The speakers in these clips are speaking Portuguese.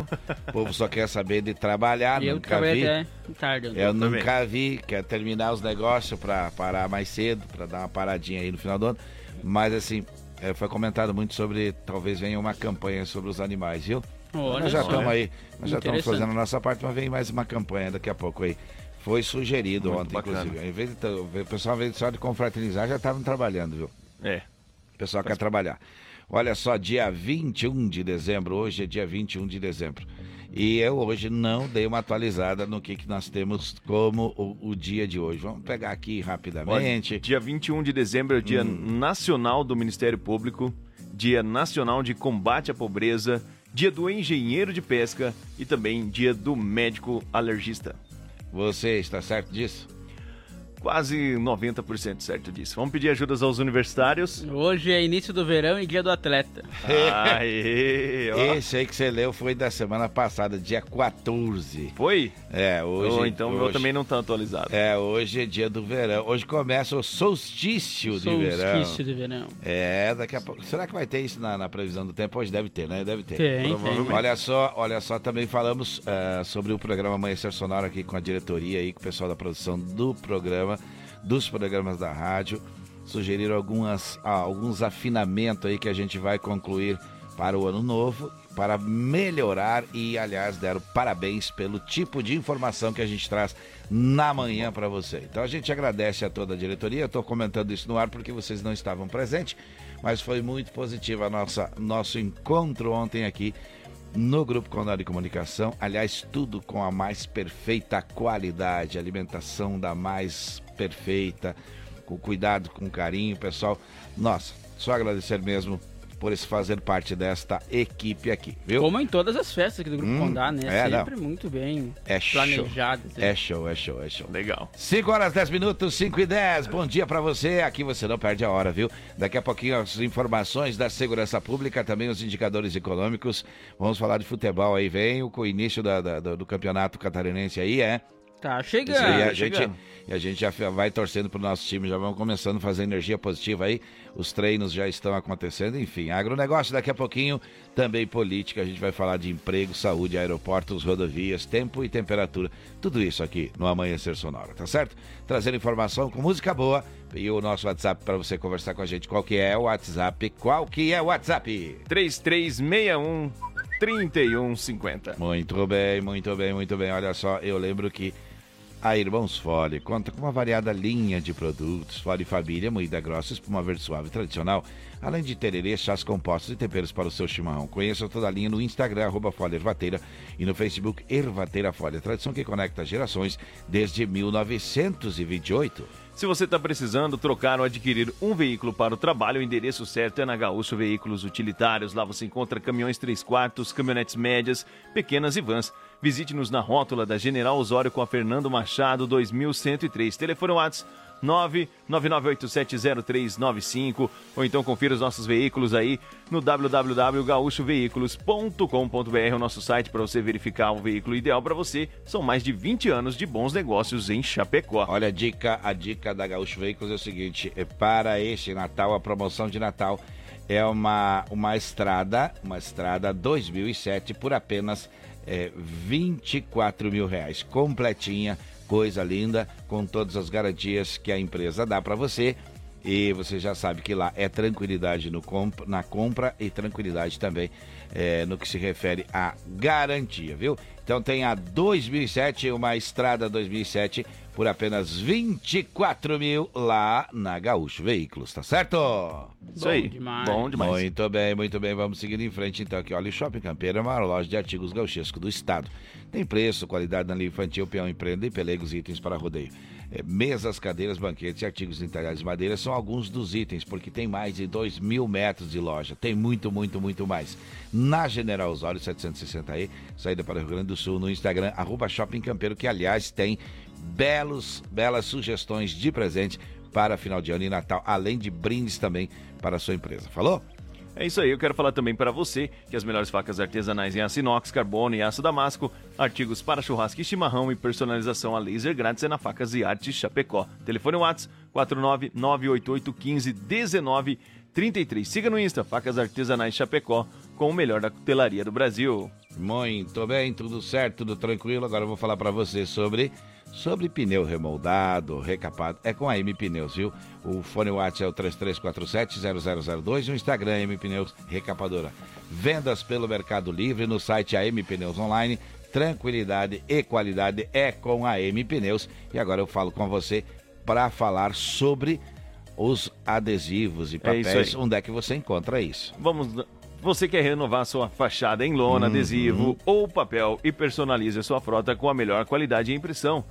O povo só quer saber de trabalhar, eu nunca vi. Até tarde, eu, eu nunca vi, quer terminar os negócios para parar mais cedo, para dar uma paradinha aí no final do ano. Mas assim, é, foi comentado muito sobre, talvez venha uma campanha sobre os animais, viu? Olha nós já estamos aí, nós já estamos fazendo a nossa parte, mas vem mais uma campanha daqui a pouco aí. Foi sugerido muito ontem, bacana. inclusive. Em vez de, o pessoal, em vez só de confraternizar, já estavam trabalhando, viu? É. O pessoal quer trabalhar. Olha só, dia 21 de dezembro, hoje é dia 21 de dezembro. E eu hoje não dei uma atualizada no que, que nós temos como o, o dia de hoje. Vamos pegar aqui rapidamente. Olha, dia 21 de dezembro é o Dia hum. Nacional do Ministério Público, Dia Nacional de Combate à Pobreza, Dia do Engenheiro de Pesca e também Dia do Médico Alergista. Você está certo disso? Quase 90% certo disso. Vamos pedir ajudas aos universitários. Hoje é início do verão e dia do atleta. Aê, Esse aí que você leu foi da semana passada, dia 14. Foi? É, hoje. Oh, então hoje, eu também não está atualizado. É, hoje é dia do verão. Hoje começa o solstício, solstício de verão. Solstício de verão. É, daqui a pouco. Será que vai ter isso na, na, previsão do tempo? Hoje deve ter, né? Deve ter. Tem, tem. Olha só, olha só, também falamos uh, sobre o programa Amanhecer Sonora aqui com a diretoria e com o pessoal da produção do programa dos programas da rádio. Sugeriram algumas, ah, alguns afinamentos aí que a gente vai concluir para o ano novo, para melhorar e, aliás, deram parabéns pelo tipo de informação que a gente traz na manhã para você. Então a gente agradece a toda a diretoria. Estou comentando isso no ar porque vocês não estavam presentes, mas foi muito positivo a nossa nosso encontro ontem aqui no Grupo Condado de Comunicação. Aliás, tudo com a mais perfeita qualidade, alimentação da mais perfeita, com cuidado, com carinho, pessoal. Nossa, só agradecer mesmo por fazer parte desta equipe aqui, viu? Como em todas as festas aqui do Grupo hum, Condá, né? É, Sempre não. muito bem é planejadas. Show. É show, é show, é show. Legal. 5 horas 10 minutos, 5 e 10. Bom dia para você. Aqui você não perde a hora, viu? Daqui a pouquinho as informações da segurança pública, também os indicadores econômicos. Vamos falar de futebol aí, vem o início da, da, do campeonato catarinense aí, é? Tá chegando. E a, tá gente, chegando. E a gente já vai torcendo pro nosso time, já vamos começando a fazer energia positiva aí. Os treinos já estão acontecendo, enfim. Agronegócio daqui a pouquinho, também política. A gente vai falar de emprego, saúde, aeroportos, rodovias, tempo e temperatura. Tudo isso aqui no Amanhecer Sonora, tá certo? Trazendo informação com música boa e o nosso WhatsApp para você conversar com a gente. Qual que é o WhatsApp? Qual que é o WhatsApp? 3361 3150. Muito bem, muito bem, muito bem. Olha só, eu lembro que a Irmãos Fole conta com uma variada linha de produtos, Fole Família, moída grossa, espuma verde suave tradicional, além de tererê, chás compostos e temperos para o seu chimarrão. Conheça toda a linha no Instagram, arroba Fole Ervateira, e no Facebook Ervateira Fole, tradição que conecta gerações desde 1928. Se você está precisando trocar ou adquirir um veículo para o trabalho, o endereço certo é na Gaúcho Veículos Utilitários. Lá você encontra caminhões 3 quartos, caminhonetes médias, pequenas e vans. Visite-nos na rótula da General Osório com a Fernando Machado 2103. Telefone WhatsApp 999870395 ou então confira os nossos veículos aí no www.gaúchoveículos.com.br, o nosso site para você verificar o veículo ideal para você. São mais de 20 anos de bons negócios em Chapecó. Olha a dica, a dica da Gaúcho Veículos é o seguinte, é para este Natal, a promoção de Natal é uma uma estrada, uma estrada 2007 por apenas é, 24 mil reais, completinha, coisa linda, com todas as garantias que a empresa dá para você. E você já sabe que lá é tranquilidade no comp na compra e tranquilidade também é, no que se refere à garantia, viu? Então tem a 2007, uma estrada 2007 por apenas 24 mil lá na Gaúcho Veículos, tá certo? Isso aí. Demais. Bom demais. Muito bem, muito bem. Vamos seguir em frente então aqui. Olha, o Shopping Campeiro é uma loja de artigos gauchescos do estado. Tem preço, qualidade na linha infantil, peão empreenda e pelegos itens para rodeio. É, mesas, cadeiras, banquetes e artigos entalhados de madeira são alguns dos itens, porque tem mais de 2 mil metros de loja. Tem muito, muito, muito mais. Na General Osório 760E, saída para o Rio Grande do Sul, no Instagram, arroba Shopping Campeiro, que aliás tem belos, belas sugestões de presente para final de ano e Natal, além de brindes também para a sua empresa. Falou? É isso aí, eu quero falar também para você que as melhores facas artesanais em aço inox, carbono e aço damasco, artigos para churrasco e chimarrão e personalização a laser grátis é na Facas e Arte Chapecó. Telefone WhatsApp 49988151933. Siga no Insta Facas Artesanais Chapecó com o melhor da cutelaria do Brasil. Muito bem, tudo certo, tudo tranquilo. Agora eu vou falar para você sobre sobre pneu remoldado, recapado. É com a M Pneus, viu? O fone WhatsApp é o 3347-0002 e o Instagram é M Pneus Recapadora. Vendas pelo Mercado Livre no site AM Pneus Online. Tranquilidade e qualidade é com a M Pneus. E agora eu falo com você para falar sobre os adesivos e é papéis. É Onde é que você encontra isso? Vamos você quer renovar sua fachada em lona, uhum. adesivo ou papel e personalize a sua frota com a melhor qualidade de impressão?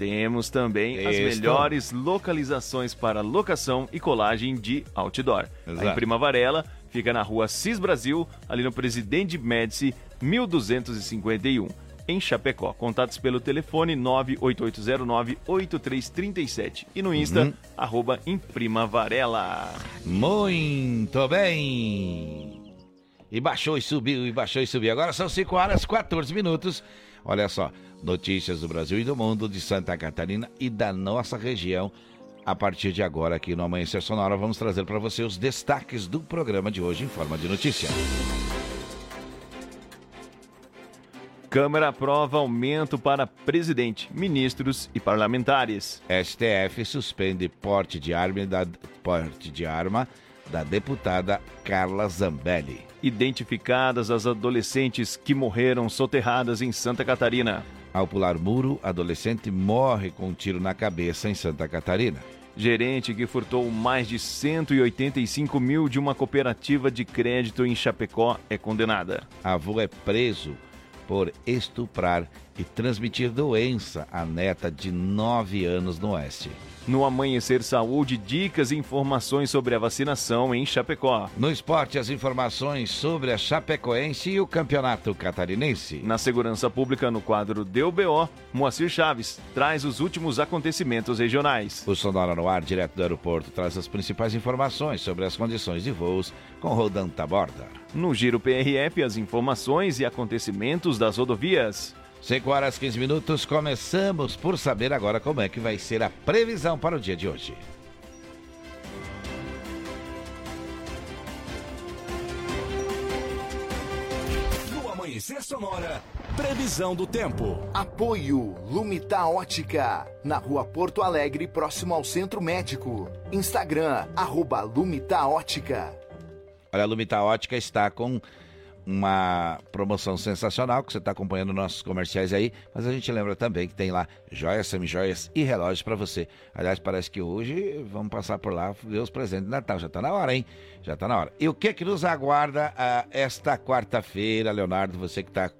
Temos também as melhores localizações para locação e colagem de outdoor. Exato. A Imprima Varela fica na rua Cis Brasil, ali no Presidente Médici, 1251 em Chapecó. Contatos pelo telefone 98809-8337 e no Insta, uhum. arroba Imprima Varela. Muito bem! E baixou e subiu, e baixou e subiu. Agora são 5 horas 14 minutos. Olha só, notícias do Brasil e do mundo, de Santa Catarina e da nossa região. A partir de agora, aqui no Amanhecer Sonora, vamos trazer para você os destaques do programa de hoje em forma de notícia. Câmara aprova aumento para presidente, ministros e parlamentares. STF suspende porte de arma da, porte de arma da deputada Carla Zambelli identificadas as adolescentes que morreram soterradas em Santa Catarina. Ao pular muro, adolescente morre com um tiro na cabeça em Santa Catarina. Gerente que furtou mais de 185 mil de uma cooperativa de crédito em Chapecó é condenada. Avô é preso por estuprar e transmitir doença à neta de 9 anos no Oeste. No Amanhecer Saúde, dicas e informações sobre a vacinação em Chapecó. No esporte, as informações sobre a Chapecoense e o Campeonato Catarinense. Na segurança pública, no quadro DUBO, Moacir Chaves traz os últimos acontecimentos regionais. O Sonora no Ar, direto do aeroporto, traz as principais informações sobre as condições de voos com Rodan Taborda. No Giro PRF, as informações e acontecimentos das rodovias. 5 horas 15 minutos, começamos por saber agora como é que vai ser a previsão para o dia de hoje. No Amanhecer Sonora, previsão do tempo. Apoio Lumita Ótica, na rua Porto Alegre, próximo ao Centro Médico. Instagram, arroba Lumita Ótica. Olha, a Lumita Ótica está com uma promoção sensacional que você está acompanhando nossos comerciais aí, mas a gente lembra também que tem lá joias, semi-joias e relógios para você. Aliás, parece que hoje vamos passar por lá ver os presentes de Natal. Já está na hora, hein? Já está na hora. E o que que nos aguarda uh, esta quarta-feira, Leonardo? Você que está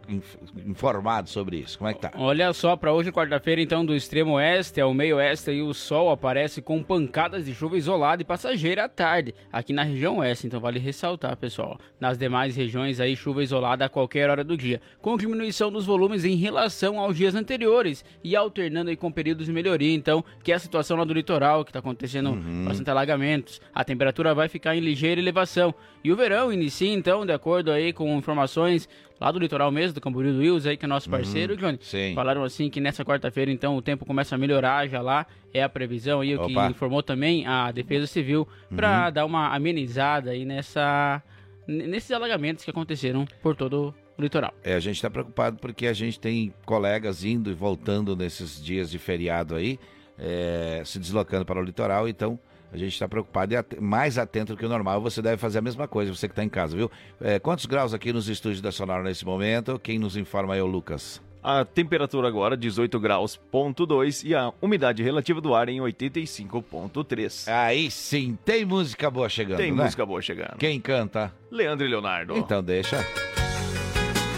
informado sobre isso. Como é que tá? Olha só, para hoje, quarta-feira, então, do extremo oeste ao meio oeste, e o sol aparece com pancadas de chuva isolada e passageira à tarde, aqui na região oeste. Então, vale ressaltar, pessoal. Nas demais regiões aí, chuva isolada a qualquer hora do dia, com diminuição dos volumes em relação aos dias anteriores e alternando aí com períodos de melhoria. Então, que é a situação lá do litoral, que está acontecendo uhum. bastante alagamentos. A temperatura vai ficar em ligeira elevação. E o verão inicia então, de acordo aí com informações lá do litoral mesmo, do Camboriú do Wills aí, que é nosso uhum, parceiro, uhum, Johnny. Sim. Falaram assim que nessa quarta-feira então o tempo começa a melhorar já lá, é a previsão aí, o que informou também a Defesa Civil para uhum. dar uma amenizada aí nessa nesses alagamentos que aconteceram por todo o litoral. É, a gente está preocupado porque a gente tem colegas indo e voltando nesses dias de feriado aí, é, se deslocando para o litoral, então a gente está preocupado e mais atento do que o normal. Você deve fazer a mesma coisa, você que está em casa, viu? É, quantos graus aqui nos estúdios da Sonora nesse momento? Quem nos informa é o Lucas. A temperatura agora 18 graus, ponto 2, e a umidade relativa do ar em 85,3. Aí sim, tem música boa chegando, Tem né? música boa chegando. Quem canta? Leandro e Leonardo. Então deixa.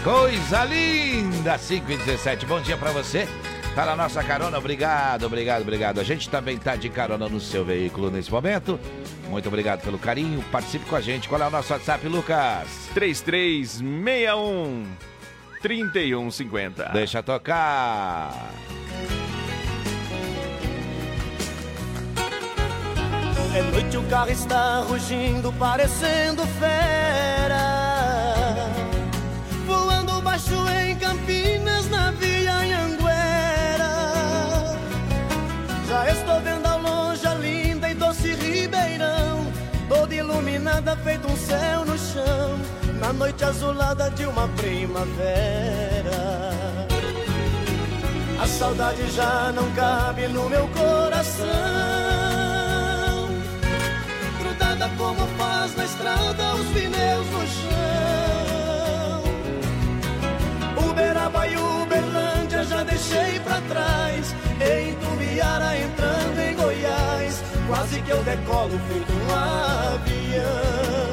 Coisa linda, 5 e 17. Bom dia para você. Tá na nossa carona, obrigado, obrigado, obrigado. A gente também tá de carona no seu veículo nesse momento. Muito obrigado pelo carinho. Participe com a gente. Qual é o nosso WhatsApp, Lucas? 3361 3150. Deixa tocar. É noite, o carro está rugindo, parecendo fera. Voando baixo em Campinas, na via em já estou vendo ao longe a linda e doce Ribeirão Toda iluminada, feito um céu no chão Na noite azulada de uma primavera. A saudade já não cabe no meu coração. Grudada como faz na estrada os pneus no chão. Uberaba e Uberlândia já deixei pra trás. Em Tubiara entrando em Goiás, quase que eu decolo feito um avião.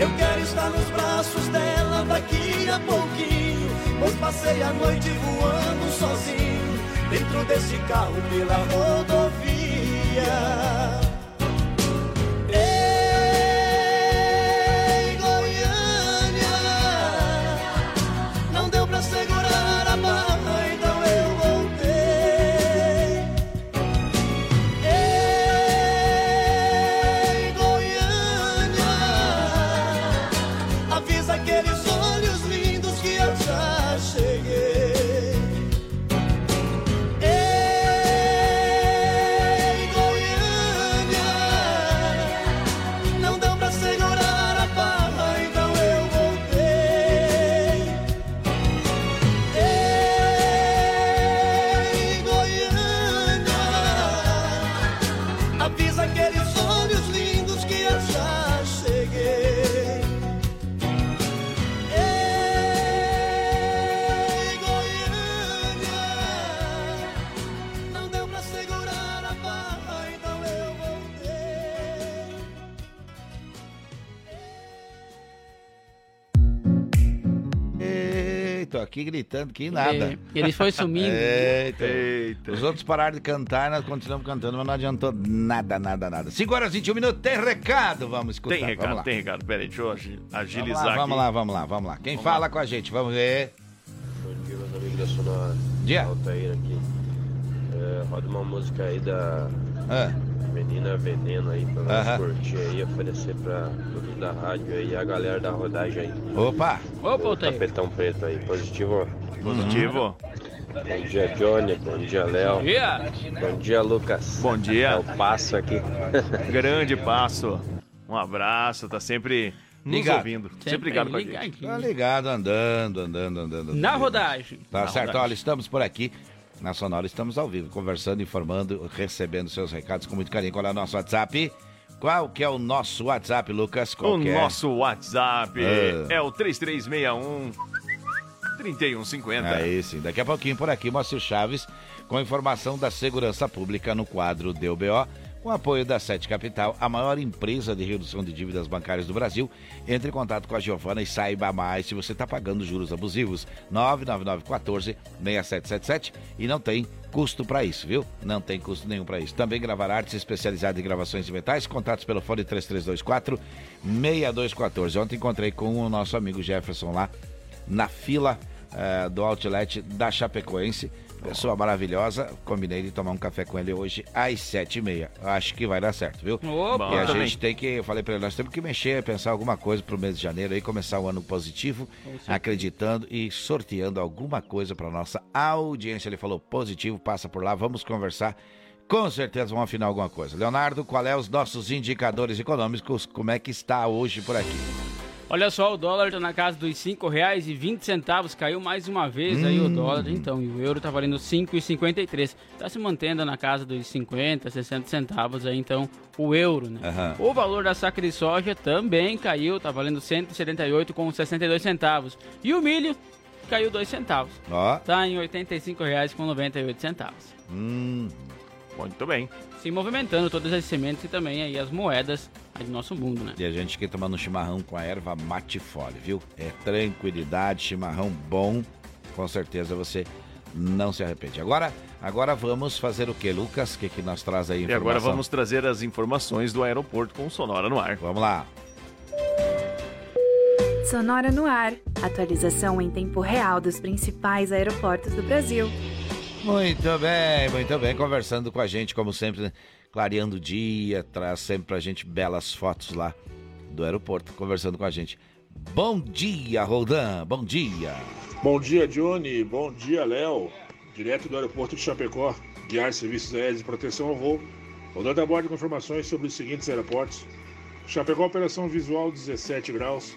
Eu quero estar nos braços dela daqui a pouquinho. Pois passei a noite voando sozinho. Dentro desse carro pela rodovia. Aqui gritando que nada. ele foi sumindo. Eita. Eita. Os outros pararam de cantar, nós continuamos cantando, mas não adiantou nada, nada, nada. 5 horas e 21 minutos, tem recado, vamos escutar. Tem recado, tem recado. Peraí, deixa eu agilizar vamos lá, Vamos lá, vamos lá, Quem vamos fala lá. com a gente? Vamos ver. Bom dia, meus amigos da Sonora. Dia. Altair aqui. É, roda uma música aí da... Ah Menina Veneno aí pra nós uhum. curtir aí, oferecer pra todos da rádio aí, a galera da rodagem aí. Opa! Opa, o tapetão preto aí, positivo? Positivo. Bom dia, Johnny. Bom dia, Léo. Bom dia. Bom dia, Lucas. Bom dia. É o Passo aqui. Grande Passo. Um abraço, tá sempre nos ligado. ouvindo. Sempre, sempre ligado com a gente. Tá ligado, andando, andando, andando. Na rodagem. Tá Na certo, rodagem. olha, estamos por aqui na Sonora estamos ao vivo, conversando, informando, recebendo seus recados com muito carinho. Qual é o nosso WhatsApp? Qual que é o nosso WhatsApp, Lucas? Qual o é? nosso WhatsApp ah. é o 3361 3150. É isso. Daqui a pouquinho por aqui, Márcio Chaves com informação da segurança pública no quadro DBO com apoio da Sete Capital, a maior empresa de redução de dívidas bancárias do Brasil, entre em contato com a Giovana e saiba mais se você está pagando juros abusivos. 99914-6777 e não tem custo para isso, viu? Não tem custo nenhum para isso. Também gravar artes especializadas em gravações de metais, contatos pelo fone 3324-6214. Ontem encontrei com o nosso amigo Jefferson lá na fila uh, do outlet da Chapecoense Pessoa maravilhosa. Combinei de tomar um café com ele hoje às sete e meia. Acho que vai dar certo, viu? Opa, e a também. gente tem que, eu falei pra ele, nós temos que mexer, pensar alguma coisa pro mês de janeiro aí, começar o ano positivo, acreditando e sorteando alguma coisa pra nossa audiência. Ele falou positivo, passa por lá, vamos conversar. Com certeza vão afinar alguma coisa. Leonardo, qual é os nossos indicadores econômicos? Como é que está hoje por aqui? Olha só, o dólar está na casa dos R$ 5,20, caiu mais uma vez aí o dólar, então, e o euro tá valendo R$ 5,53. Tá se mantendo na casa dos 50, 60 centavos aí, então, o euro, né? Aham. O valor da saca de soja também caiu, tá valendo R$ 178,62 centavos. E o milho caiu 2 centavos. Ó, Tá em R$ 85,98 centavos. hum, Muito bem. Se movimentando todas as sementes e também aí as moedas aí do nosso mundo, né? E a gente aqui tomando um chimarrão com a erva mate fole, viu? É tranquilidade, chimarrão bom. Com certeza você não se arrepende. Agora, agora vamos fazer o que, Lucas? O que, que nós traz aí? E agora vamos trazer as informações do aeroporto com Sonora no ar. Vamos lá. Sonora no ar. Atualização em tempo real dos principais aeroportos do Brasil. Muito bem, muito bem. Conversando com a gente, como sempre, né? clareando o dia, traz sempre pra gente belas fotos lá do aeroporto, conversando com a gente. Bom dia, Roldan. Bom dia. Bom dia, Johnny. Bom dia, Léo. Direto do aeroporto de Chapecó, guiar serviços aéreos de proteção ao voo. Rodando a bordo com informações sobre os seguintes aeroportos. Chapecó, operação visual 17 graus.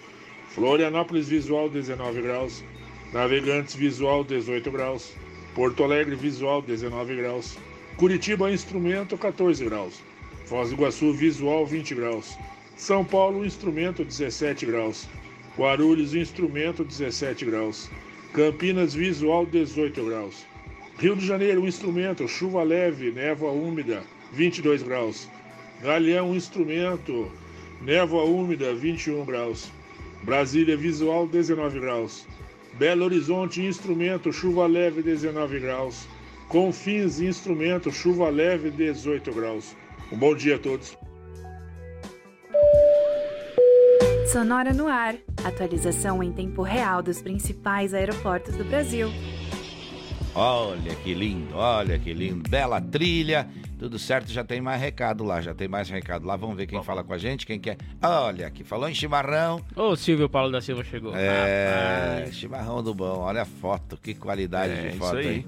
Florianópolis, visual 19 graus. Navegantes, visual 18 graus. Porto Alegre, visual 19 graus. Curitiba, instrumento 14 graus. Foz do Iguaçu, visual 20 graus. São Paulo, instrumento 17 graus. Guarulhos, instrumento 17 graus. Campinas, visual 18 graus. Rio de Janeiro, instrumento, chuva leve, névoa úmida, 22 graus. Galeão, instrumento, névoa úmida, 21 graus. Brasília, visual, 19 graus. Belo Horizonte, instrumento, chuva leve, 19 graus. Confins, instrumento, chuva leve, 18 graus. Um bom dia a todos. Sonora no ar. Atualização em tempo real dos principais aeroportos do Brasil. Olha que lindo, olha que lindo. Bela trilha. Tudo certo, já tem mais recado lá, já tem mais recado lá. Vamos ver quem fala com a gente, quem quer. Olha, aqui falou em chimarrão. Ô, Silvio Paulo da Silva chegou. É, Rapaz. chimarrão do bom. Olha a foto, que qualidade É, de foto, aí. hein?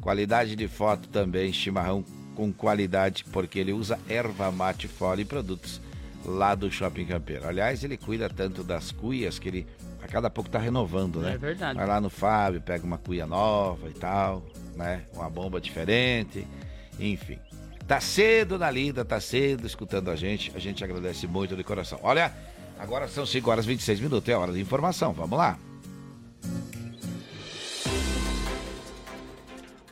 Qualidade de foto também, chimarrão com qualidade, porque ele usa erva mate fora e produtos lá do Shopping Campeiro. Aliás, ele cuida tanto das cuias que ele a cada pouco tá renovando, né? É verdade. Vai lá no Fábio, pega uma cuia nova e tal, né? Uma bomba diferente, enfim. Tá cedo na lida, tá cedo escutando a gente. A gente agradece muito de coração. Olha, agora são 5 horas e 26 minutos, é hora de informação. Vamos lá.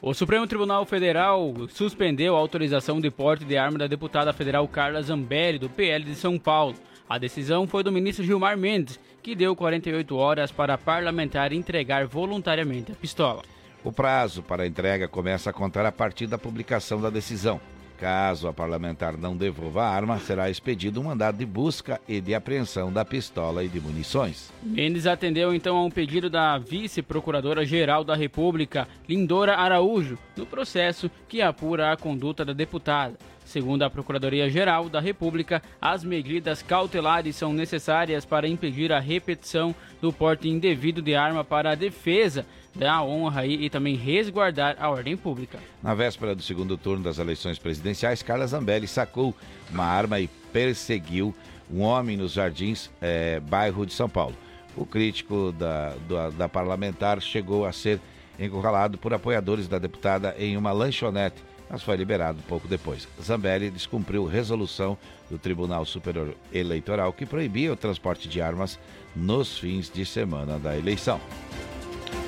O Supremo Tribunal Federal suspendeu a autorização de porte de arma da deputada federal Carla Zambelli, do PL de São Paulo. A decisão foi do ministro Gilmar Mendes, que deu 48 horas para a parlamentar entregar voluntariamente a pistola. O prazo para a entrega começa a contar a partir da publicação da decisão. Caso a parlamentar não devolva a arma, será expedido um mandado de busca e de apreensão da pistola e de munições. Mendes atendeu então a um pedido da vice-procuradora-geral da República, Lindora Araújo, no processo que apura a conduta da deputada. Segundo a Procuradoria-Geral da República, as medidas cautelares são necessárias para impedir a repetição do porte indevido de arma para a defesa da honra e, e também resguardar a ordem pública. Na véspera do segundo turno das eleições presidenciais, Carla Zambelli sacou uma arma e perseguiu um homem nos Jardins, eh, bairro de São Paulo. O crítico da, da, da parlamentar chegou a ser encurralado por apoiadores da deputada em uma lanchonete, mas foi liberado pouco depois. Zambelli descumpriu resolução do Tribunal Superior Eleitoral que proibia o transporte de armas nos fins de semana da eleição.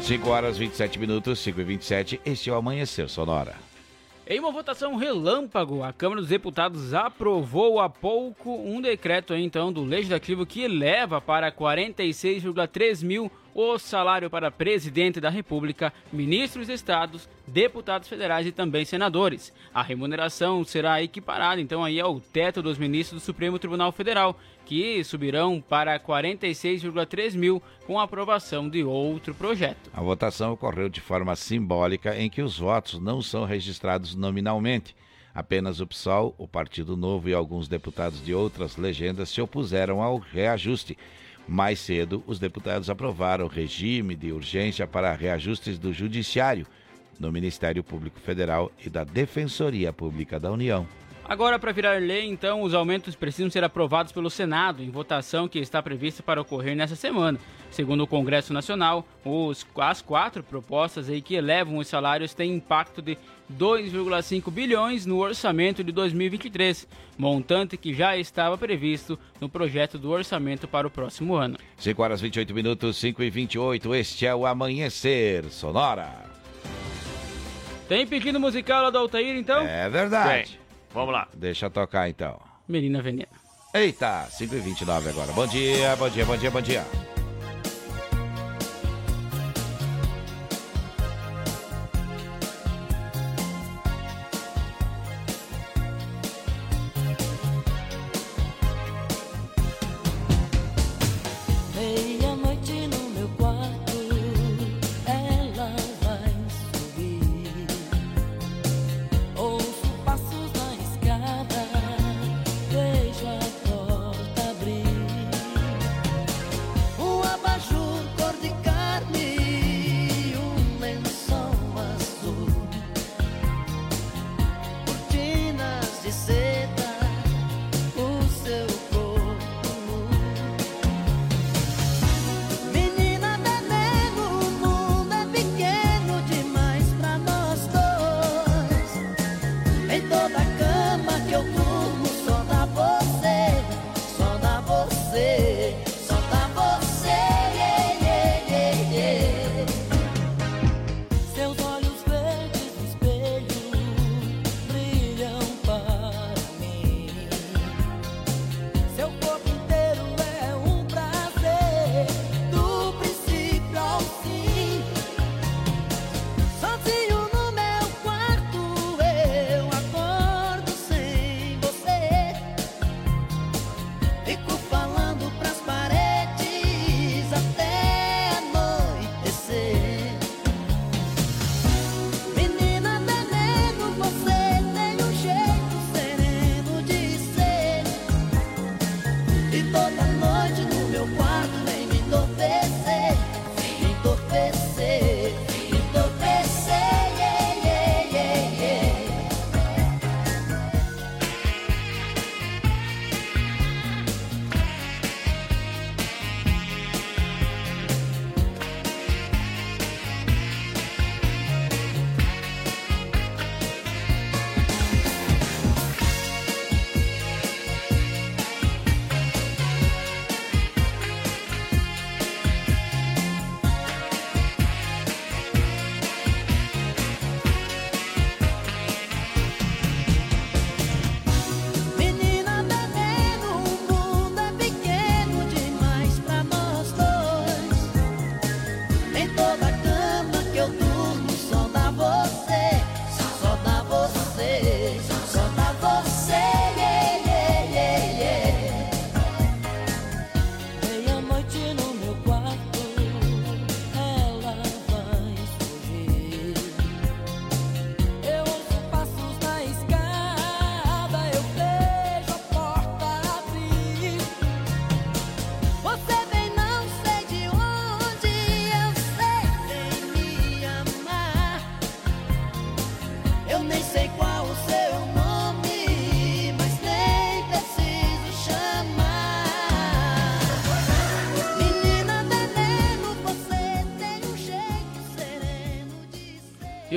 5 horas 27 minutos, 5 e 27, este é o Amanhecer Sonora. Em uma votação relâmpago, a Câmara dos Deputados aprovou há pouco um decreto então do Legislativo que eleva para 46,3 mil o salário para presidente da República, ministros de estados, deputados federais e também senadores. A remuneração será equiparada então aí ao teto dos ministros do Supremo Tribunal Federal, que subirão para 46,3 mil com a aprovação de outro projeto. A votação ocorreu de forma simbólica em que os votos não são registrados nominalmente. Apenas o PSOL, o Partido Novo e alguns deputados de outras legendas se opuseram ao reajuste. Mais cedo, os deputados aprovaram o regime de urgência para reajustes do Judiciário, no Ministério Público Federal e da Defensoria Pública da União. Agora, para virar lei, então, os aumentos precisam ser aprovados pelo Senado, em votação que está prevista para ocorrer nessa semana. Segundo o Congresso Nacional, os, as quatro propostas aí que elevam os salários têm impacto de 2,5 bilhões no orçamento de 2023, montante que já estava previsto no projeto do orçamento para o próximo ano. 5 horas 28 minutos, 5 e 28, este é o Amanhecer Sonora. Tem pedido musical lá do Altair, então? É verdade. Tem. Vamos lá. Deixa tocar então. Menina Veneno. Eita, 5h29 agora. Bom dia, bom dia, bom dia, bom dia.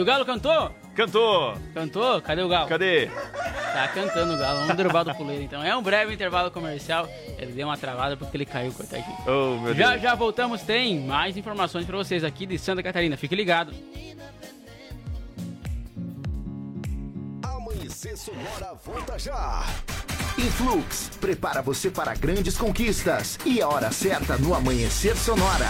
O Galo cantou? Cantou. Cantou? Cadê o Galo? Cadê? Tá cantando o Galo. Vamos derrubar do puleiro, então. É um breve intervalo comercial. Ele deu uma travada porque ele caiu, coitadinho. Oh, meu já, Deus. já voltamos. Tem mais informações pra vocês aqui de Santa Catarina. Fique ligado. Amanhecer Sonora volta já. Influx prepara você para grandes conquistas. E a hora certa no Amanhecer Sonora.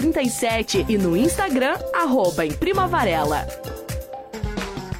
8337 e no Instagram, arroba em Prima Varela.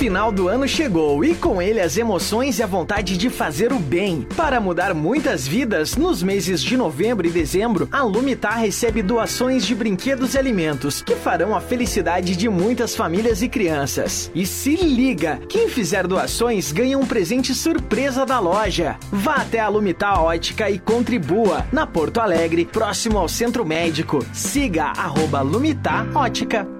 Final do ano chegou e com ele as emoções e a vontade de fazer o bem. Para mudar muitas vidas, nos meses de novembro e dezembro, a Lumitar recebe doações de brinquedos e alimentos que farão a felicidade de muitas famílias e crianças. E se liga, quem fizer doações ganha um presente surpresa da loja. Vá até a Lumitar Ótica e contribua na Porto Alegre, próximo ao Centro Médico. Siga arroba Lumitar Ótica.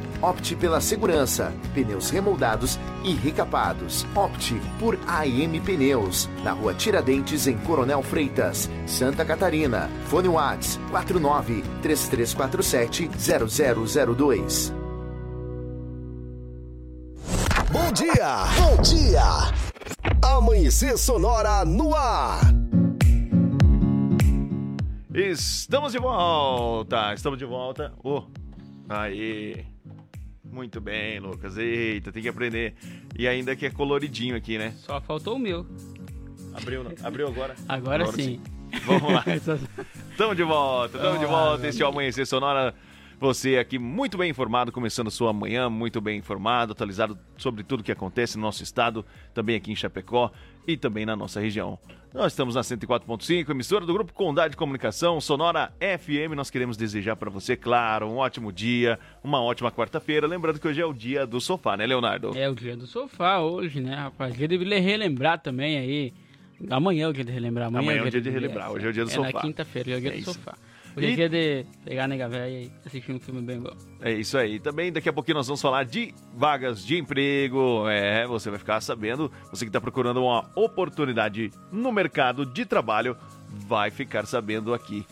Opte pela segurança, pneus remoldados e recapados. Opte por AM Pneus, na rua Tiradentes, em Coronel Freitas, Santa Catarina. Fone Whats 49 3347 0002. Bom dia! Bom dia! Amanhecer Sonora no ar! Estamos de volta! Estamos de volta. Oh, aí. Muito bem, Lucas. Eita, tem que aprender. E ainda que é coloridinho aqui, né? Só faltou o meu. Abriu, abriu agora? Agora, agora sim. sim. Vamos lá. Tamo de volta, tamo de volta. Este é o Amanhecer Sonora. Você aqui muito bem informado, começando a sua manhã, muito bem informado, atualizado sobre tudo que acontece no nosso estado, também aqui em Chapecó e também na nossa região. Nós estamos na 104.5, emissora do Grupo Condade de Comunicação, Sonora FM. Nós queremos desejar para você, claro, um ótimo dia, uma ótima quarta-feira. Lembrando que hoje é o dia do sofá, né, Leonardo? É o dia do sofá hoje, né, rapaz? Eu deveria relembrar também aí. Amanhã é o dia de relembrar. Amanhã, Amanhã é o dia de relembrar, hoje é o dia do é sofá. É na quinta-feira, é o dia é do isso. sofá. Hoje e... é dia de pegar a nega velha e assistir um filme bem bom. É isso aí. Também daqui a pouquinho nós vamos falar de vagas de emprego. É, você vai ficar sabendo, você que está procurando uma oportunidade no mercado de trabalho, vai ficar sabendo aqui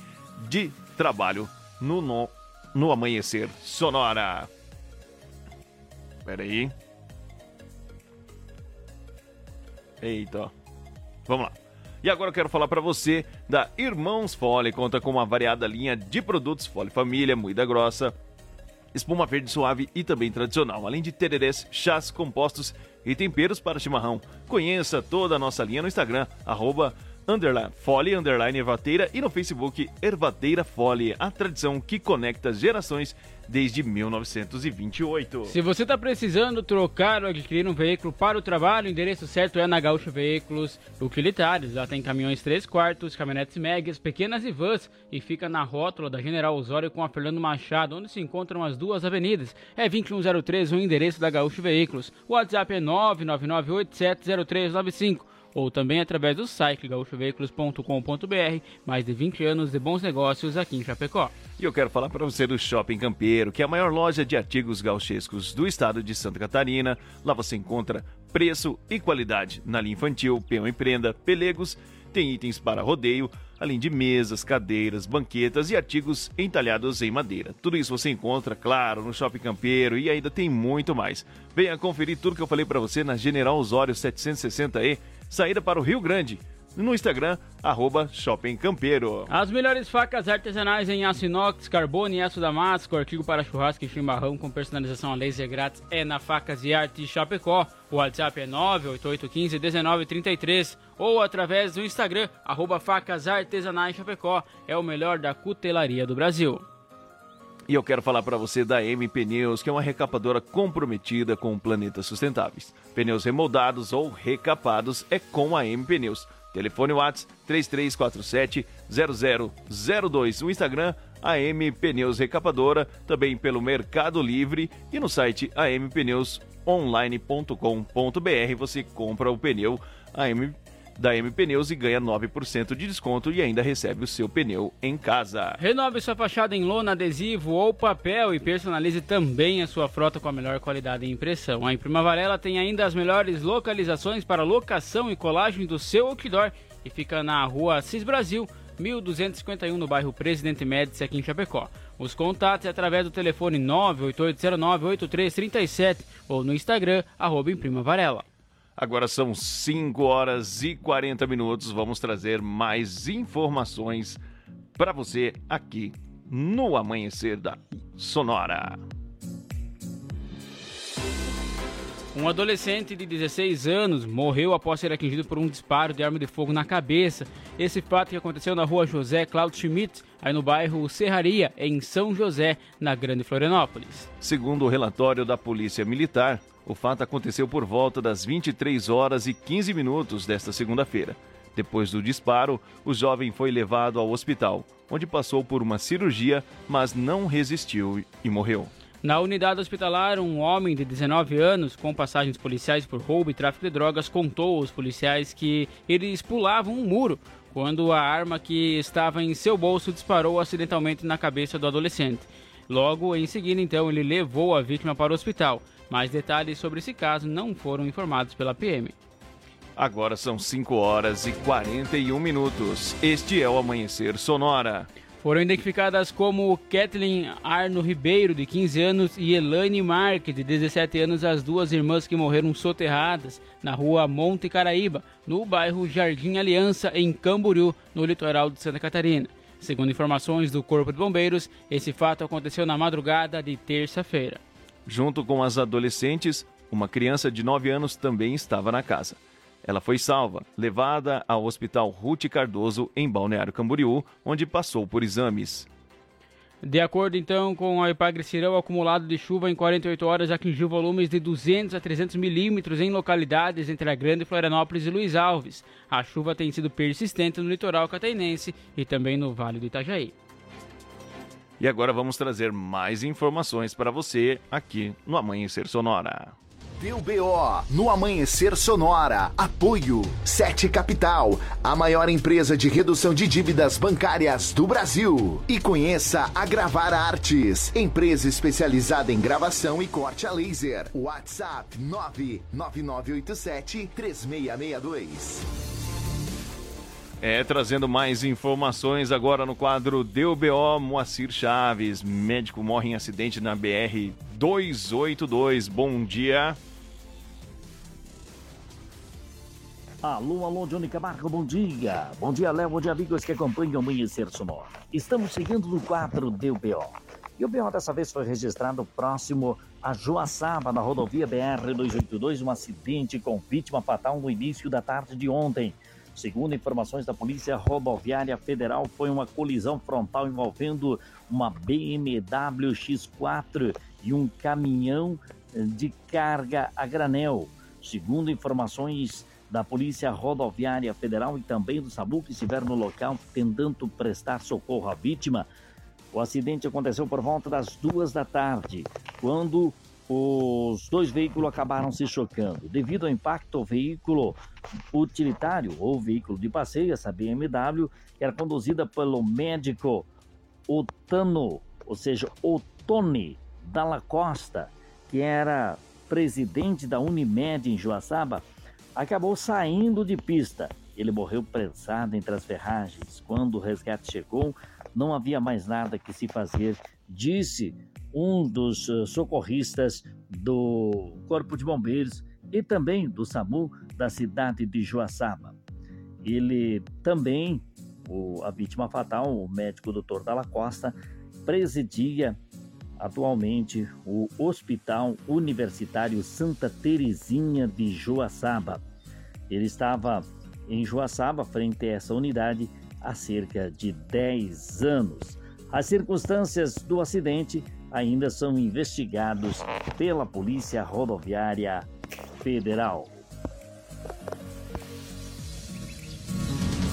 de trabalho no, no, no Amanhecer Sonora. Pera aí. Eita. Vamos lá. E agora eu quero falar para você da Irmãos Fole. Conta com uma variada linha de produtos Fole Família, moída grossa, espuma verde suave e também tradicional, além de tererés, chás, compostos e temperos para chimarrão. Conheça toda a nossa linha no Instagram, underline, Fole, underline Ervateira e no Facebook Ervateira Fole, a tradição que conecta gerações desde 1928. Se você está precisando trocar ou adquirir um veículo para o trabalho, o endereço certo é na Gaúcho Veículos Utilitários. Lá tem caminhões 3 quartos, caminhonetes médias, pequenas e vans e fica na rótula da General Osório com a Fernando Machado, onde se encontram as duas avenidas. É 2103 o endereço da Gaúcho Veículos. O WhatsApp é 999870395 ou também através do site gaúchoveículos.com.br. Mais de 20 anos de bons negócios aqui em Chapecó. E eu quero falar para você do Shopping Campeiro, que é a maior loja de artigos gauchescos do estado de Santa Catarina. Lá você encontra preço e qualidade na linha infantil, peão e prenda, pelegos, tem itens para rodeio, além de mesas, cadeiras, banquetas e artigos entalhados em madeira. Tudo isso você encontra, claro, no Shopping Campeiro e ainda tem muito mais. Venha conferir tudo que eu falei para você na General Osório 760E saída para o Rio Grande. No Instagram, arroba Shopping Campeiro. As melhores facas artesanais em aço inox, carbono e aço damasco, artigo para churrasco e chimarrão com personalização a laser grátis é na Facas e Arte Chapecó. O WhatsApp é 988151933 ou através do Instagram, arroba Facas Artesanais Chapecó. É o melhor da cutelaria do Brasil. E eu quero falar para você da M Pneus, que é uma recapadora comprometida com planetas sustentáveis. Pneus remoldados ou recapados é com a M Pneus. Telefone WhatsApp 3347 0002. O Instagram AM Pneus Recapadora, também pelo Mercado Livre e no site ampneusonline.com.br você compra o pneu AM da M Pneus e ganha 9% de desconto e ainda recebe o seu pneu em casa. Renove sua fachada em lona, adesivo ou papel e personalize também a sua frota com a melhor qualidade em impressão. A Imprima Varela tem ainda as melhores localizações para locação e colagem do seu outdoor e fica na rua Assis Brasil, 1251 no bairro Presidente Médici aqui em Chapecó. Os contatos é através do telefone 988098337 ou no Instagram, arroba Imprima Varela. Agora são 5 horas e 40 minutos. Vamos trazer mais informações para você aqui no Amanhecer da Sonora. Um adolescente de 16 anos morreu após ser atingido por um disparo de arma de fogo na cabeça. Esse fato que aconteceu na rua José Claudio Schmidt, aí no bairro Serraria, em São José, na Grande Florianópolis. Segundo o relatório da Polícia Militar, o fato aconteceu por volta das 23 horas e 15 minutos desta segunda-feira. Depois do disparo, o jovem foi levado ao hospital, onde passou por uma cirurgia, mas não resistiu e morreu. Na unidade hospitalar, um homem de 19 anos, com passagens policiais por roubo e tráfico de drogas, contou aos policiais que eles pulavam um muro quando a arma que estava em seu bolso disparou acidentalmente na cabeça do adolescente. Logo em seguida, então, ele levou a vítima para o hospital. Mais detalhes sobre esse caso não foram informados pela PM. Agora são 5 horas e 41 minutos. Este é o Amanhecer Sonora. Foram identificadas como Kathleen Arno Ribeiro, de 15 anos, e Elaine Marques, de 17 anos, as duas irmãs que morreram soterradas na rua Monte Caraíba, no bairro Jardim Aliança, em Camboriú, no litoral de Santa Catarina. Segundo informações do Corpo de Bombeiros, esse fato aconteceu na madrugada de terça-feira. Junto com as adolescentes, uma criança de 9 anos também estava na casa. Ela foi salva, levada ao Hospital Ruth Cardoso, em Balneário Camboriú, onde passou por exames. De acordo então com a Ipagre-Cirão, o acumulado de chuva em 48 horas atingiu volumes de 200 a 300 milímetros em localidades entre a Grande Florianópolis e Luiz Alves. A chuva tem sido persistente no litoral catainense e também no Vale do Itajaí. E agora vamos trazer mais informações para você aqui no Amanhecer Sonora. Deu BO no Amanhecer Sonora. Apoio Sete Capital, a maior empresa de redução de dívidas bancárias do Brasil. E conheça a Gravar Artes, empresa especializada em gravação e corte a laser. WhatsApp 99987 3662. É, trazendo mais informações agora no quadro DBO Moacir Chaves. Médico morre em acidente na BR 282. Bom dia. Alô, alô, Johnny Camargo, bom dia. Bom dia, Léo, bom dia, amigos que acompanham o Amanhecer Sonoro. Estamos seguindo no quadro DBO. E o BO dessa vez foi registrado próximo a Joaçaba, na rodovia BR-282, um acidente com vítima fatal no início da tarde de ontem. Segundo informações da Polícia Rodoviária Federal, foi uma colisão frontal envolvendo uma BMW X4 e um caminhão de carga a granel. Segundo informações da Polícia Rodoviária Federal e também do SAMU que estiveram no local tentando prestar socorro à vítima, o acidente aconteceu por volta das duas da tarde, quando os dois veículos acabaram se chocando. Devido ao impacto, o veículo utilitário ou veículo de passeio, essa BMW, era conduzida pelo médico Otano, ou seja, Otone Dalla Costa, que era presidente da Unimed em Joaçaba, acabou saindo de pista. Ele morreu prensado entre as ferragens. Quando o resgate chegou, não havia mais nada que se fazer, disse um dos eh, socorristas do Corpo de Bombeiros e também do SAMU da cidade de Joaçaba. Ele também, o, a vítima fatal, o médico Dr. Dalla Costa, presidia atualmente o Hospital Universitário Santa Terezinha de Joaçaba. Ele estava em Joaçaba, frente a essa unidade, há cerca de 10 anos. As circunstâncias do acidente ainda são investigados pela Polícia Rodoviária Federal.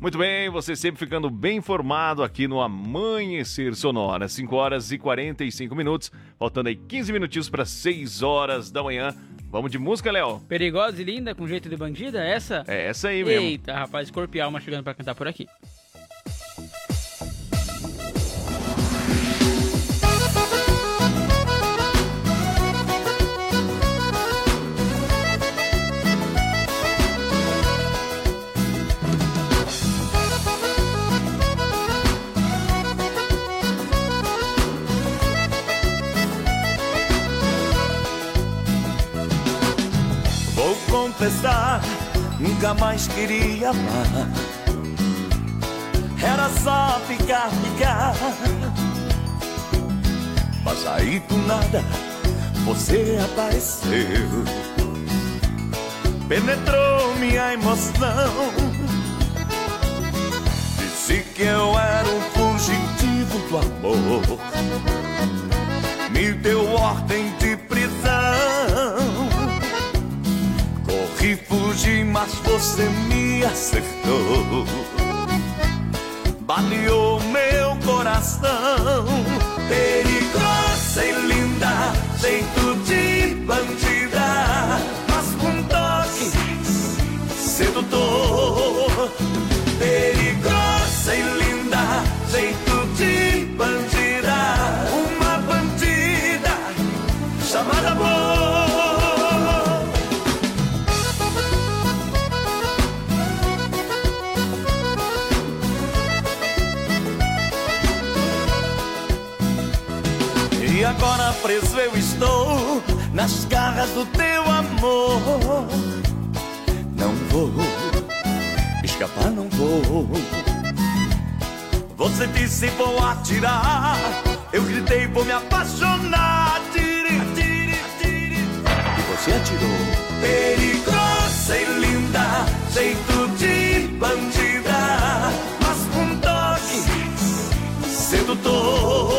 Muito bem, você sempre ficando bem informado aqui no Amanhecer Sonora. 5 horas e 45 minutos, faltando aí 15 minutinhos para 6 horas da manhã. Vamos de música, Léo? Perigosa e linda, com jeito de bandida, é essa? É essa aí mesmo. Eita, rapaz, Escorpião, mas chegando para cantar por aqui. Nunca mais queria amar. Era só ficar, ficar. Mas aí do nada você apareceu. Penetrou minha emoção. Disse que eu era um fugitivo do amor. Me deu ordem de fugi, mas você me acertou. Baleou meu coração. Perigosa e linda, jeito de bandida, mas com toque sedutor. Perigosa e linda, jeito preso eu estou nas garras do teu amor. Não vou escapar, não vou. Você disse vou atirar, eu gritei vou me apaixonar. Tiri, tiri, tiri. E você atirou. Perigosa e linda, jeito de bandida, mas com toque sedutor.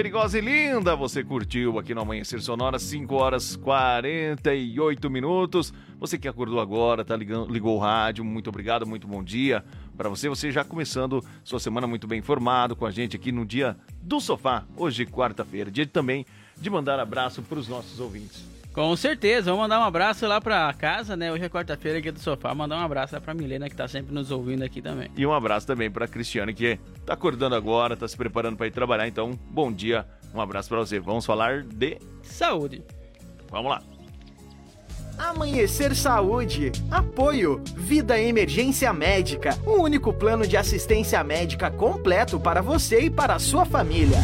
Perigosa. E linda, você curtiu aqui no Amanhecer Sonora, 5 horas 48 minutos. Você que acordou agora, tá ligando, ligou o rádio, muito obrigado, muito bom dia para você. Você já começando sua semana muito bem informado com a gente aqui no dia do sofá, hoje quarta-feira. Dia também de mandar abraço para os nossos ouvintes. Com certeza, vamos mandar um abraço lá pra casa, né? Hoje é quarta-feira aqui do sofá. Mandar um abraço lá pra Milena, que tá sempre nos ouvindo aqui também. E um abraço também para Cristiane, que tá acordando agora, tá se preparando para ir trabalhar. Então, bom dia, um abraço para você. Vamos falar de saúde. Vamos lá. Amanhecer Saúde. Apoio. Vida Emergência Médica. O único plano de assistência médica completo para você e para a sua família.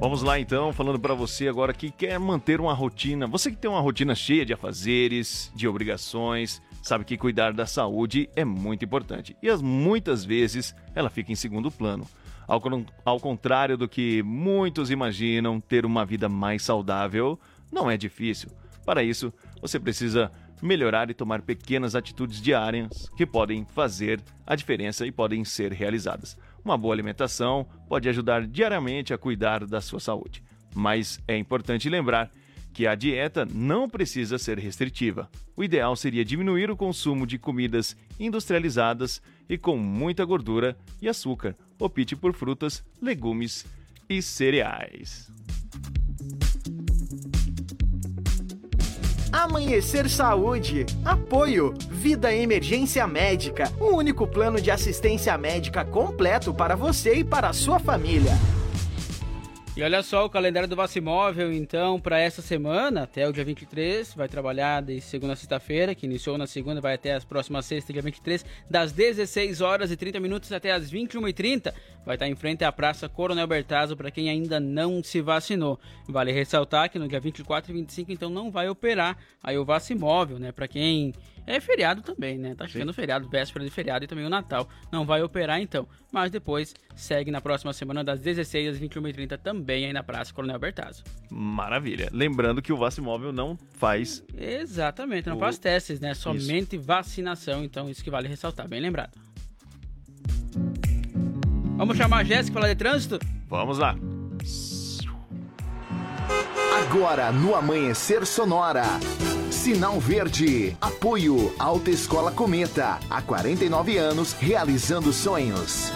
Vamos lá então, falando para você agora que quer manter uma rotina, você que tem uma rotina cheia de afazeres, de obrigações, sabe que cuidar da saúde é muito importante e as muitas vezes ela fica em segundo plano. Ao, ao contrário do que muitos imaginam, ter uma vida mais saudável não é difícil. Para isso, você precisa melhorar e tomar pequenas atitudes diárias que podem fazer a diferença e podem ser realizadas. Uma boa alimentação pode ajudar diariamente a cuidar da sua saúde, mas é importante lembrar que a dieta não precisa ser restritiva. O ideal seria diminuir o consumo de comidas industrializadas e com muita gordura e açúcar. Opte por frutas, legumes e cereais. Amanhecer Saúde. Apoio. Vida Emergência Médica. O único plano de assistência médica completo para você e para a sua família. E olha só o calendário do Vacimóvel, então, para essa semana, até o dia 23, vai trabalhar de segunda a sexta-feira, que iniciou na segunda, vai até as próximas sexta, dia 23, das 16 horas e 30 minutos até as 21h30. Vai estar em frente à Praça Coronel Bertazzo para quem ainda não se vacinou. Vale ressaltar que no dia 24 e 25, então, não vai operar aí o Vacimóvel, né? Para quem é feriado também, né? Tá chegando o feriado, véspera de feriado e também o Natal. Não vai operar então, mas depois segue na próxima semana das 16 às 21h30 também aí na Praça Coronel Bertazzo. Maravilha. Lembrando que o Vacimóvel não faz Exatamente, não O- faz testes, né? Somente vacinação, então isso que vale ressaltar, bem lembrado. Vamos chamar a Jéssica para falar de trânsito? Vamos lá. Agora no Amanhecer Sonora. Sinal Verde. Apoio Alta Escola Cometa. Há 49 anos realizando sonhos.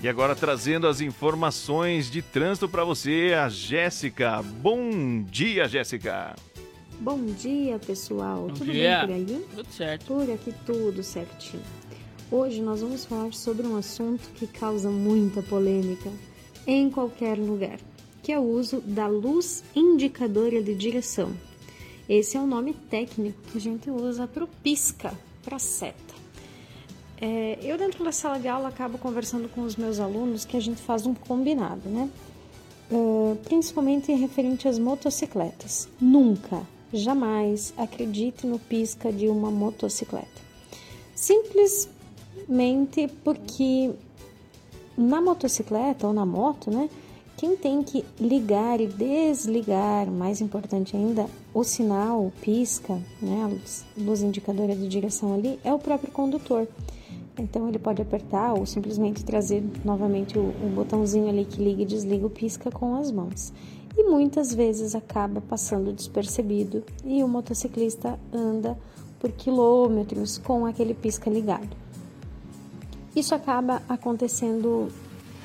E agora trazendo as informações de trânsito para você, a Jéssica. Bom dia, Jéssica. Bom dia, pessoal. tudo dia. bem por aí? Tudo certo. Por aqui tudo certinho. Hoje nós vamos falar sobre um assunto que causa muita polêmica em qualquer lugar, que é o uso da luz indicadora de direção. Esse é o nome técnico que a gente usa para o pisca, para seta. É, eu dentro da sala de aula acabo conversando com os meus alunos que a gente faz um combinado, né? É, principalmente referente às motocicletas. Nunca, jamais acredite no pisca de uma motocicleta. Simplesmente porque na motocicleta ou na moto, né? Quem tem que ligar e desligar, mais importante ainda, o sinal, pisca, né, a luz, luz indicadora de direção ali, é o próprio condutor. Então ele pode apertar ou simplesmente trazer novamente o, o botãozinho ali que liga e desliga o pisca com as mãos. E muitas vezes acaba passando despercebido e o motociclista anda por quilômetros com aquele pisca ligado. Isso acaba acontecendo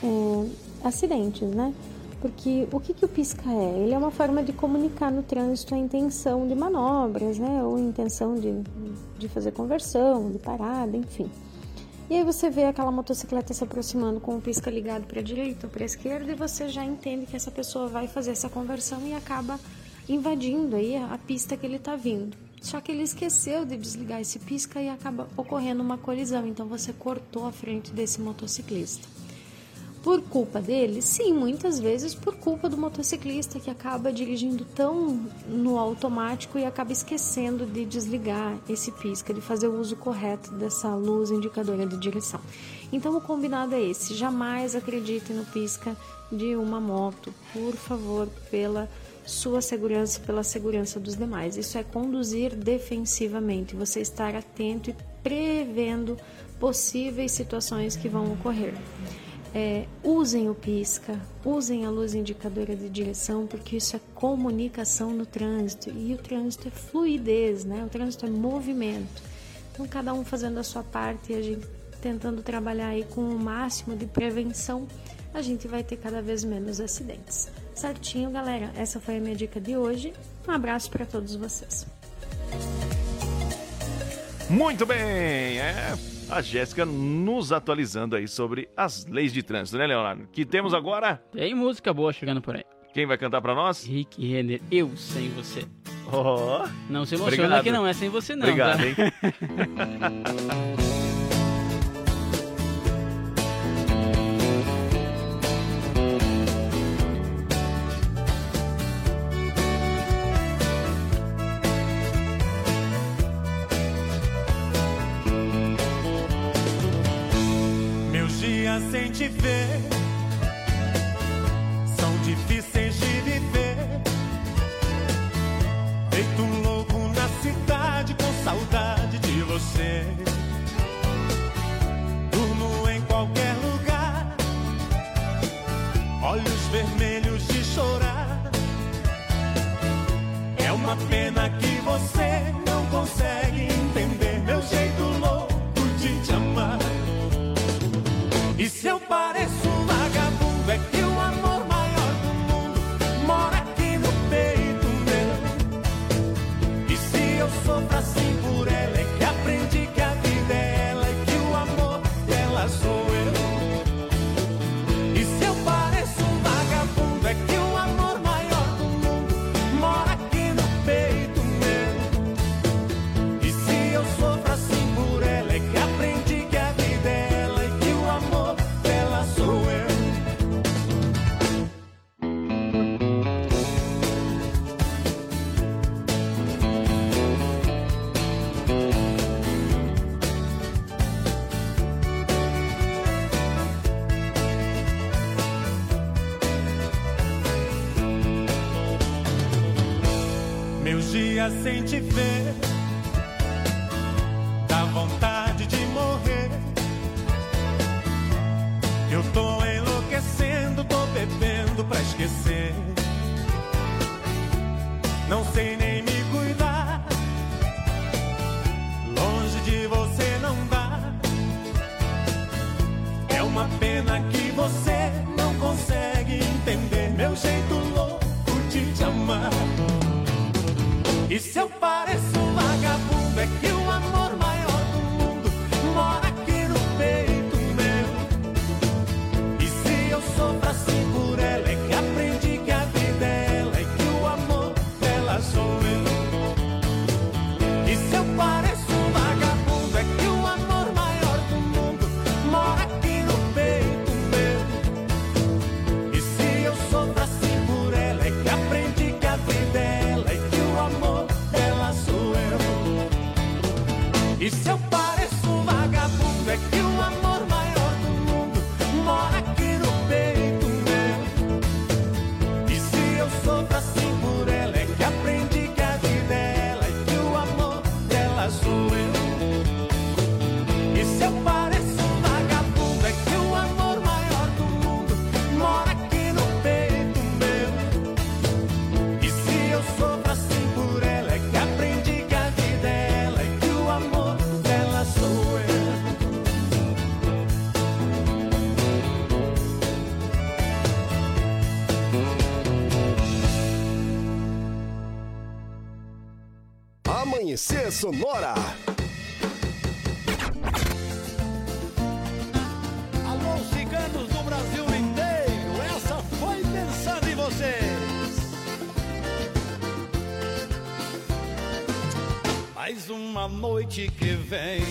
é, acidentes, né? Porque o que, que o pisca é? Ele é uma forma de comunicar no trânsito a intenção de manobras, né? Ou intenção de, de fazer conversão, de parada, enfim. E aí você vê aquela motocicleta se aproximando com o pisca ligado para a direita ou para a esquerda e você já entende que essa pessoa vai fazer essa conversão e acaba invadindo aí a pista que ele está vindo. Só que ele esqueceu de desligar esse pisca e acaba ocorrendo uma colisão, então você cortou a frente desse motociclista. Por culpa dele? Sim, muitas vezes por culpa do motociclista que acaba dirigindo tão no automático e acaba esquecendo de desligar esse pisca, de fazer o uso correto dessa luz indicadora de direção. Então o combinado é esse: jamais acredite no pisca de uma moto, por favor, pela sua segurança, pela segurança dos demais. Isso é conduzir defensivamente, você estar atento e prevendo possíveis situações que vão ocorrer. É, usem o pisca, usem a luz indicadora de direção, porque isso é comunicação no trânsito e o trânsito é fluidez, né? O trânsito é movimento. Então, cada um fazendo a sua parte e a gente tentando trabalhar aí com o máximo de prevenção, a gente vai ter cada vez menos acidentes. Certinho, galera? Essa foi a minha dica de hoje. Um abraço para todos vocês. Muito bem, é a Jéssica nos atualizando aí sobre as leis de trânsito, né, Leonardo? Que temos agora? Tem música boa chegando por aí. Quem vai cantar para nós? Rick Renner, Eu Sem Você. Oh, não se emociona Obrigado. que não é sem você não. Obrigado, tá? hein? E Sonora. Alô, ciganos do Brasil inteiro, essa foi pensando em vocês. Mais uma noite que vem.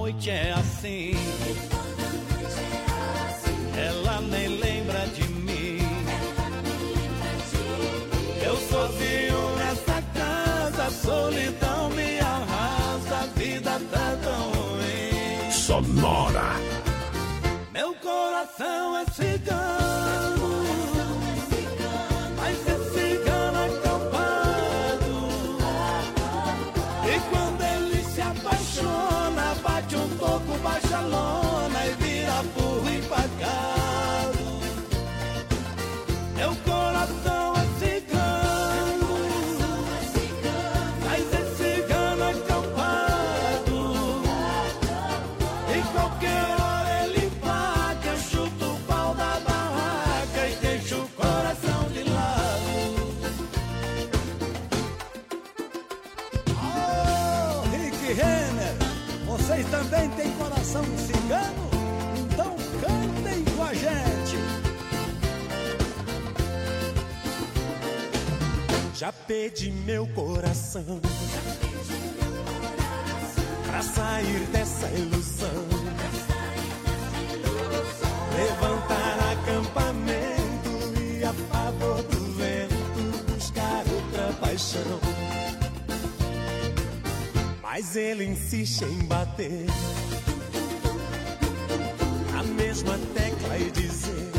Noite é assim. Já pedi meu coração pra sair dessa ilusão. Levantar acampamento e a favor do vento buscar outra paixão. Mas ele insiste em bater a mesma tecla e dizer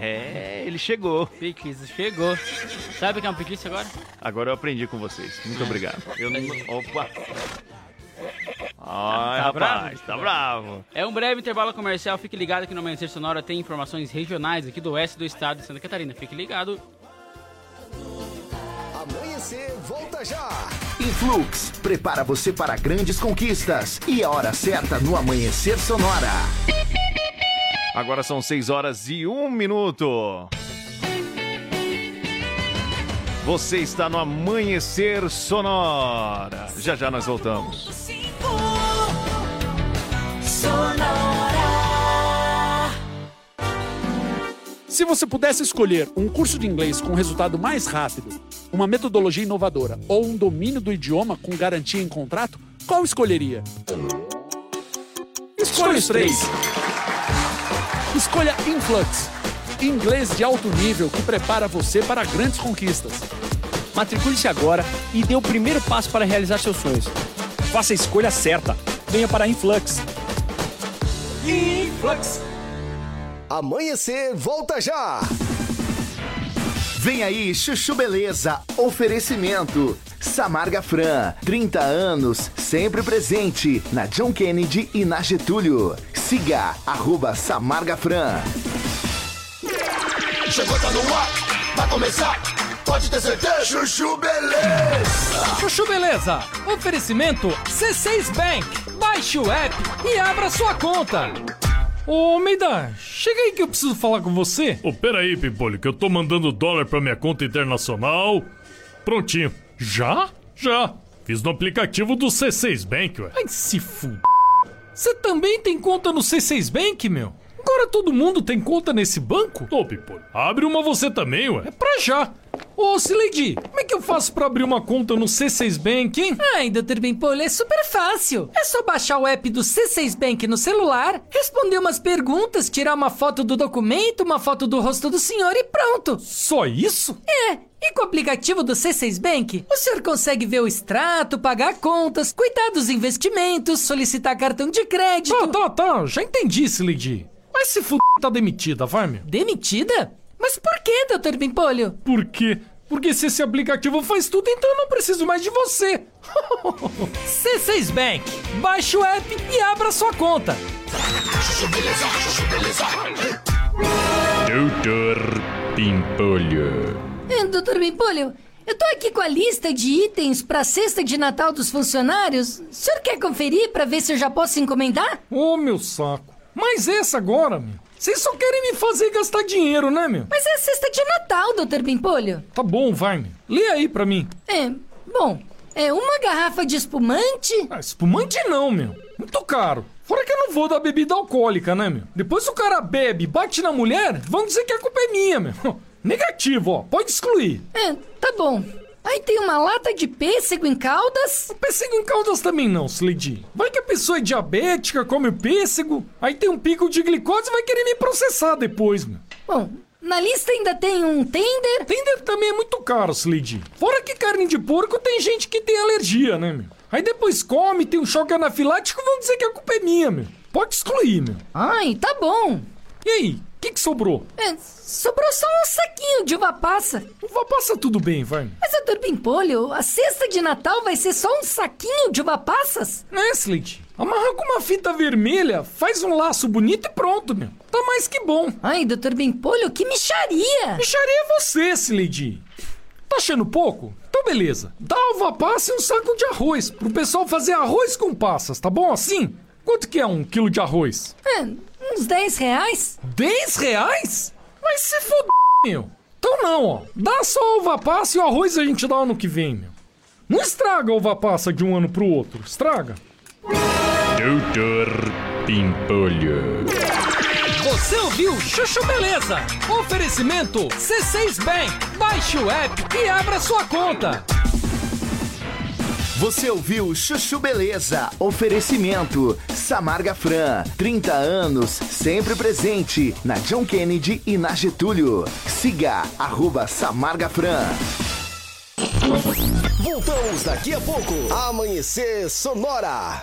é, ele chegou. Picles, chegou. Sabe o que é um picles agora? Agora eu aprendi com vocês. Muito obrigado. Eu não... Opa! Ai, Tá rapaz, bravo? tá bravo. É um breve intervalo comercial, fique ligado que no Amanhecer Sonora tem informações regionais aqui do oeste do estado de Santa Catarina. Fique ligado. Amanhecer, volta já. Influx prepara você para grandes conquistas e a hora certa no Amanhecer Sonora. Agora são 6 horas e 1 minuto. Você está no Amanhecer Sonora. Já já nós voltamos. Sonora. Se você pudesse escolher um curso de inglês com resultado mais rápido, uma metodologia inovadora ou um domínio do idioma com garantia em contrato, qual escolheria? Escolha os três. Escolha Influx, inglês de alto nível que prepara você para grandes conquistas. Matricule-se agora e dê o primeiro passo para realizar seus sonhos. Faça a escolha certa. Venha para Influx. Influx. Amanhecer, volta já. Vem aí, Chuchu Beleza. Oferecimento. Samarga Fran, 30 anos, sempre presente na John Kennedy e na Getúlio. Siga, arroba Samarga Fran. Chegou, tá no ar, vai começar. pode ter certeza. Chuchu Beleza. Chuchu Beleza. Oferecimento C6 Bank. Baixe o app e abra sua conta. Ô, Almeida, chega aí que eu preciso falar com você. Ô, pera aí, Pimpolho, que eu tô mandando dólar pra minha conta internacional. Prontinho. Já? Já. Fiz no aplicativo do C6 Bank, ué. Ai, se fuder. Você também tem conta no C6 Bank, meu? Agora todo mundo tem conta nesse banco? Ô, Pimpolho, abre uma você também, ué. É pra já. Ô, Sileidi, como é que eu faço pra abrir uma conta no C6 Bank, hein? Ai, Dr. Bimpolho, é super fácil. É só baixar o app do C6 Bank no celular, responder umas perguntas, tirar uma foto do documento, uma foto do rosto do senhor e pronto. Só isso? É. E com o aplicativo do C6 Bank, o senhor consegue ver o extrato, pagar contas, cuidar dos investimentos, solicitar cartão de crédito. Tá, tá, tá. Já entendi, Sileidi. Mas se fuder, tá demitida, vai, meu. Demitida? Mas por que, Dr. Bimpolho? Por quê? Porque se esse aplicativo faz tudo, então eu não preciso mais de você. C6 Bank. Baixe o app e abra sua conta. Doutor Pimpolho. É, Dr. Bimpolho, eu tô aqui com a lista de itens pra cesta de Natal dos funcionários. O senhor quer conferir pra ver se eu já posso encomendar? Ô, meu saco. Mas essa agora, meu. Vocês só querem me fazer gastar dinheiro, né, meu? Mas é a cesta de Natal, Dr. Bimpolho. Tá bom, vai, meu. Lê aí pra mim. É, bom, é uma garrafa de espumante. Ah, espumante não, meu. Muito caro. Fora que eu não vou dar bebida alcoólica, né, meu? Depois o cara bebe, bate na mulher, vão dizer que a culpa é minha, meu. Negativo, ó. Pode excluir. É, tá bom. Aí tem uma lata de pêssego em caldas. O pêssego em caldas também não, Slade. Vai que a pessoa é diabética, come o pêssego, aí tem um pico de glicose e vai querer me processar depois, meu. Bom, na lista ainda tem um tender. Tender também é muito caro, Slade. Fora que carne de porco tem gente que tem alergia, né, meu? Aí depois come, tem um choque anafilático, vão dizer que a culpa é minha, meu. Pode excluir, meu. Ai, tá bom. E aí, o que, que sobrou? É, sobrou só um saquinho de uva passa. Uva passa tudo bem, vai. Mas, doutor Pimpolho, a cesta de Natal vai ser só um saquinho de uva passas? Né, Slade? Amarra com uma fita vermelha, faz um laço bonito e pronto, meu. Tá mais que bom. Ai, doutor Pimpolho, que micharia. Micharia é você, Slade. Tá achando pouco? Então beleza. Dá uva passa e um saco de arroz, pro pessoal fazer arroz com passas, tá bom assim? Quanto que é um quilo de arroz? É, uns 10 reais. 10 reais? Mas se foda, meu. Então não, ó. Dá só a uva passa e o arroz a gente dá ano que vem, meu. Não estraga a uva passa de um ano pro outro. Estraga. Doutor Pimpolho. Você ouviu Chuchu Beleza? Oferecimento C6 Bank. Baixe o app e abra sua conta. Você ouviu Chuchu Beleza? Oferecimento Samarga Fran, 30 anos, sempre presente na John Kennedy e na Getúlio. Siga arroba Samarga Fran. Voltamos daqui a pouco. Amanhecer Sonora.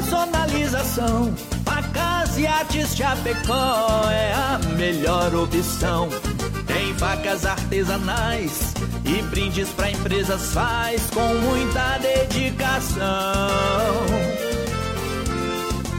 personalização, facas e artes Chapecó é a melhor opção. Tem facas artesanais e brindes pra empresas faz com muita dedicação.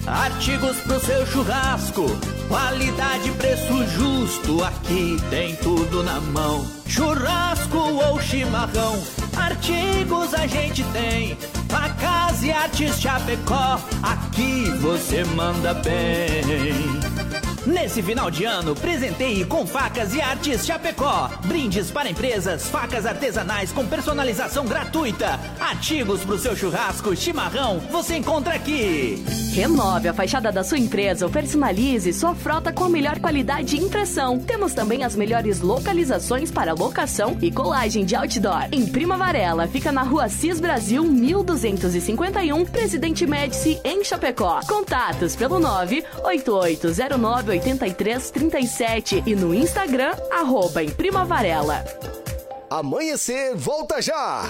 Artigos pro seu churrasco, qualidade preço justo, aqui tem tudo na mão. Churrasco ou chimarrão, artigos a gente tem. Facas e artes Chapecó, aqui você manda bem. Nesse final de ano, presenteie com facas e artes Chapecó. Brindes para empresas, facas artesanais com personalização gratuita. Artigos para o seu churrasco, chimarrão, você encontra aqui. Renove a fachada da sua empresa ou personalize sua frota com a melhor qualidade de impressão. Temos também as melhores localizações para locação e colagem de outdoor. Em Prima Varela, fica na rua Cis Brasil 1251, Presidente Médici, em Chapecó. Contatos pelo 98809 98337 e no Instagram, arroba Imprima Varela. Amanhecer, volta já!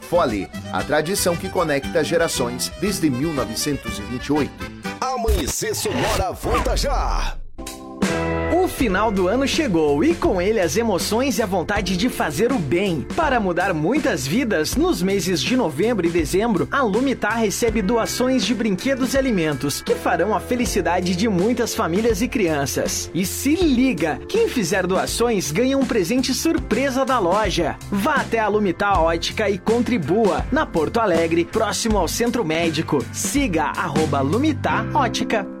Fole, a tradição que conecta gerações desde 1928. Amanhecer Sonora volta já! Final do ano chegou e com ele as emoções e a vontade de fazer o bem. Para mudar muitas vidas, nos meses de novembro e dezembro, a Lumitar recebe doações de brinquedos e alimentos que farão a felicidade de muitas famílias e crianças. E se liga, quem fizer doações ganha um presente surpresa da loja. Vá até a Lumitar Ótica e contribua na Porto Alegre, próximo ao Centro Médico. Siga arroba Lumitar Ótica.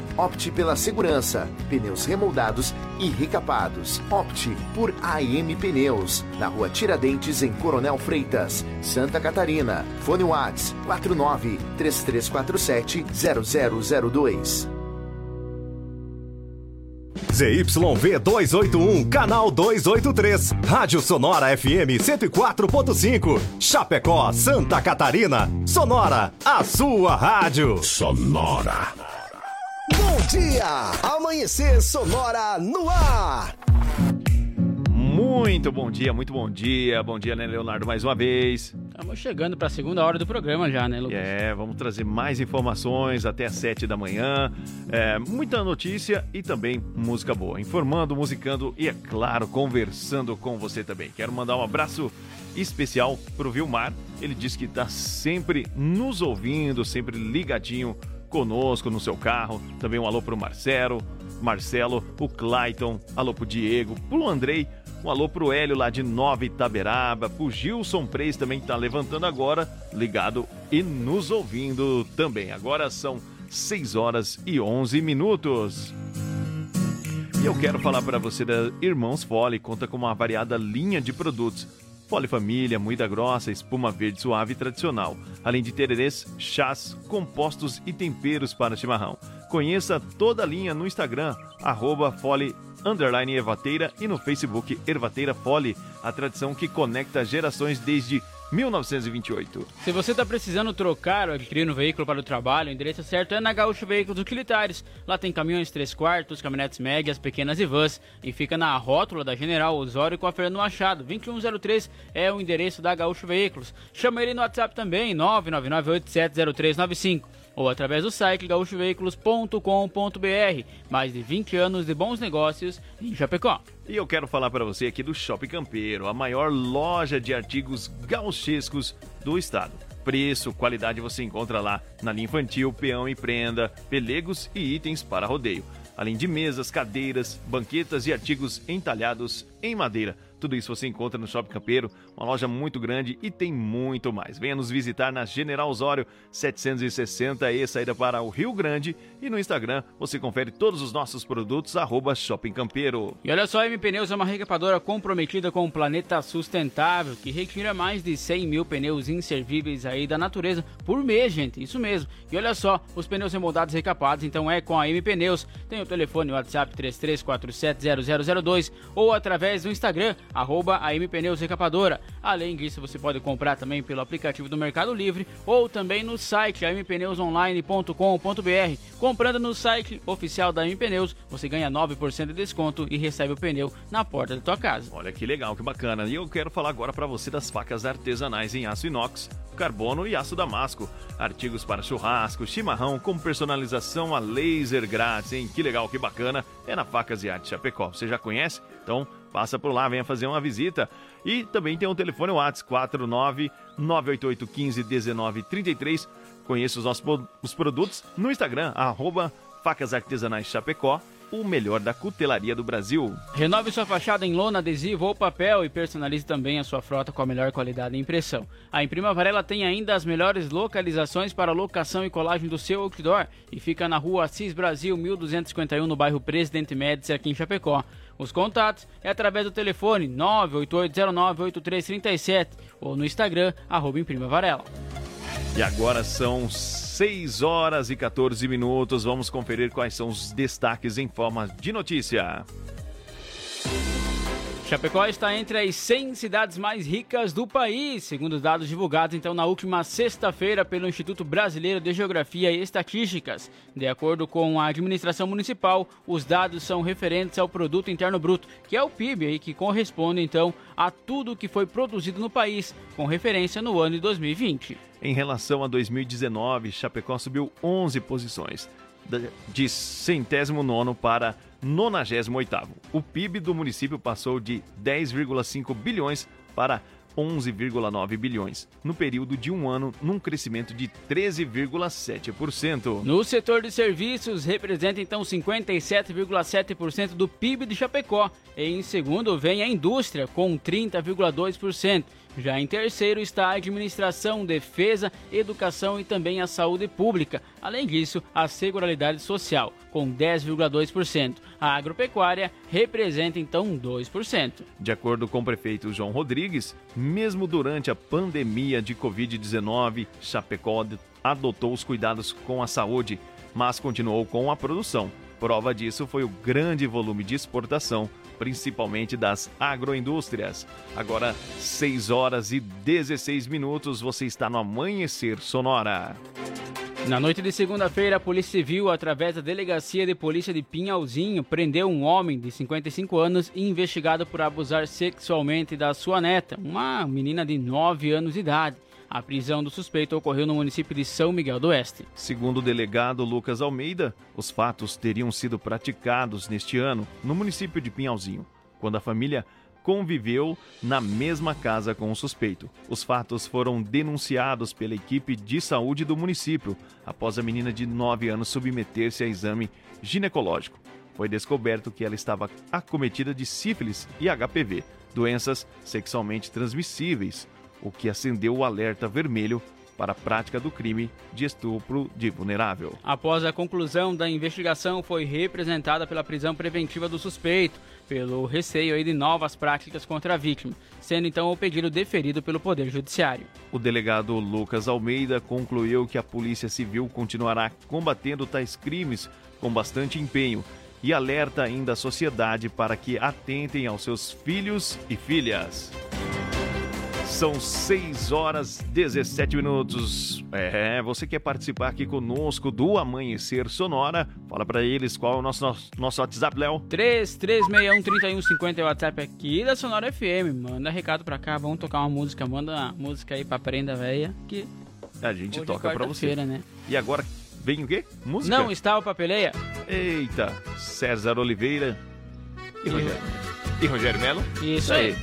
Opte pela segurança, pneus remoldados e recapados. Opte por AM Pneus, na rua Tiradentes, em Coronel Freitas, Santa Catarina. Fone Whats 49 3347 0002. ZYV 281, canal 283. Rádio Sonora FM 104.5. Chapecó, Santa Catarina. Sonora, a sua rádio. Sonora. Dia! Amanhecer Sonora no ar. Muito bom dia, muito bom dia. Bom dia, né, Leonardo, mais uma vez. Estamos chegando para a segunda hora do programa já, né, Lucas? É, vamos trazer mais informações até às sete da manhã. É, muita notícia e também música boa. Informando, musicando e, é claro, conversando com você também. Quero mandar um abraço especial pro Vilmar. Ele disse que está sempre nos ouvindo, sempre ligadinho conosco no seu carro. Também um alô pro Marcelo, Marcelo, o Clayton, alô pro Diego, pro Andrei, um alô pro Hélio lá de Nova Itaberaba, pro Gilson Preis também que tá levantando agora, ligado e nos ouvindo também. Agora são 6 horas e 11 minutos. E eu quero falar para você da Irmãos Fole, conta com uma variada linha de produtos Polifamília, moída grossa, espuma verde suave e tradicional, além de tererês, chás, compostos e temperos para chimarrão. Conheça toda a linha no Instagram, arroba fole underline ervateira e no Facebook Ervateira Fole, a tradição que conecta gerações desde 1928. Se você está precisando trocar ou adquirir um veículo para o trabalho, o endereço certo é na Gaúcho Veículos Utilitários. Lá tem caminhões 3 quartos, caminhonetes médias, pequenas e vans. E fica na rótula da General Osório com a Fernando Machado. 2103 é o endereço da Gaúcho Veículos. Chama ele no WhatsApp também, 999870395 ou através do site gaúchoveículos.com.br. Mais de 20 anos de bons negócios em Chapecó. E eu quero falar para você aqui do Shopping Campeiro, a maior loja de artigos gauchescos do estado. Preço, qualidade você encontra lá na linha infantil, peão e prenda, pelegos e itens para rodeio. Além de mesas, cadeiras, banquetas e artigos entalhados em madeira. Tudo isso você encontra no Shopping Campeiro, uma loja muito grande e tem muito mais. Venha nos visitar na General Osório 760 e saída para o Rio Grande. E no Instagram você confere todos os nossos produtos, arroba Shopping Campeiro. E olha só, a M Pneus é uma recapadora comprometida com o planeta sustentável, que retira mais de 100 mil pneus inservíveis aí da natureza por mês, gente. Isso mesmo. E olha só, os pneus remoldados recapados, então é com a M Pneus. Tem o telefone WhatsApp 33470002 ou através do Instagram, arroba AM Recapadora. Além disso, você pode comprar também pelo aplicativo do Mercado Livre ou também no site ampneusonline.com.br. Comprando no site oficial da AM Pneus, você ganha 9% de desconto e recebe o pneu na porta da tua casa. Olha que legal, que bacana. E eu quero falar agora para você das facas artesanais em aço inox, carbono e aço damasco. Artigos para churrasco, chimarrão com personalização a laser grátis, hein? Que legal, que bacana. É na Facas e Arte Chapecó. Você já conhece? Então passa por lá, venha fazer uma visita. E também tem um telefone WhatsApp 49 988 15 19 33. Conheça os nossos os produtos no Instagram, arroba Facas Artesanais Chapecó o melhor da cutelaria do Brasil. Renove sua fachada em lona, adesivo ou papel e personalize também a sua frota com a melhor qualidade de impressão. A Imprima Varela tem ainda as melhores localizações para locação e colagem do seu outdoor e fica na rua Assis Brasil 1251 no bairro Presidente Médici aqui em Chapecó. Os contatos é através do telefone 988098337 ou no Instagram, arroba Imprima Varela. E agora são 6 horas e 14 minutos. Vamos conferir quais são os destaques em forma de notícia. Chapecó está entre as 100 cidades mais ricas do país, segundo os dados divulgados então na última sexta-feira pelo Instituto Brasileiro de Geografia e Estatísticas. De acordo com a administração municipal, os dados são referentes ao produto interno bruto, que é o PIB aí que corresponde então a tudo que foi produzido no país, com referência no ano de 2020. Em relação a 2019, Chapecó subiu 11 posições, de centésimo nono para 98º. O PIB do município passou de 10,5 bilhões para 11,9 bilhões, no período de um ano, num crescimento de 13,7%. No setor de serviços, representa então 57,7% do PIB de Chapecó. Em segundo vem a indústria, com 30,2%. Já em terceiro está a administração, defesa, educação e também a saúde pública. Além disso, a seguridade social, com 10,2%. A agropecuária representa então 2%. De acordo com o prefeito João Rodrigues, mesmo durante a pandemia de Covid-19, Chapecó adotou os cuidados com a saúde, mas continuou com a produção. Prova disso foi o grande volume de exportação principalmente das agroindústrias. Agora, 6 horas e 16 minutos, você está no Amanhecer Sonora. Na noite de segunda-feira, a Polícia Civil, através da Delegacia de Polícia de Pinhalzinho, prendeu um homem de 55 anos investigado por abusar sexualmente da sua neta, uma menina de 9 anos de idade. A prisão do suspeito ocorreu no município de São Miguel do Oeste. Segundo o delegado Lucas Almeida, os fatos teriam sido praticados neste ano no município de Pinhalzinho, quando a família conviveu na mesma casa com o suspeito. Os fatos foram denunciados pela equipe de saúde do município após a menina de 9 anos submeter-se a exame ginecológico. Foi descoberto que ela estava acometida de sífilis e HPV, doenças sexualmente transmissíveis, o que acendeu o alerta vermelho para a prática do crime de estupro de vulnerável. Após a conclusão da investigação, foi representada pela prisão preventiva do suspeito, pelo receio de novas práticas contra a vítima, sendo então o pedido deferido pelo Poder Judiciário. O delegado Lucas Almeida concluiu que a Polícia Civil continuará combatendo tais crimes com bastante empenho e alerta ainda a sociedade para que atentem aos seus filhos e filhas. São 6 horas 17 minutos. É, você quer participar aqui conosco do Amanhecer Sonora? Fala para eles qual é o nosso, nosso, nosso WhatsApp, Léo. 33613150 é o WhatsApp aqui da Sonora FM. Manda recado pra cá, vamos tocar uma música. Manda uma música aí pra prenda velha que a gente toca é pra você. Né? E agora vem o quê? Música? Não estava pra peleia. Eita, César Oliveira e, e Rogério. E Rogério Melo? Isso aí.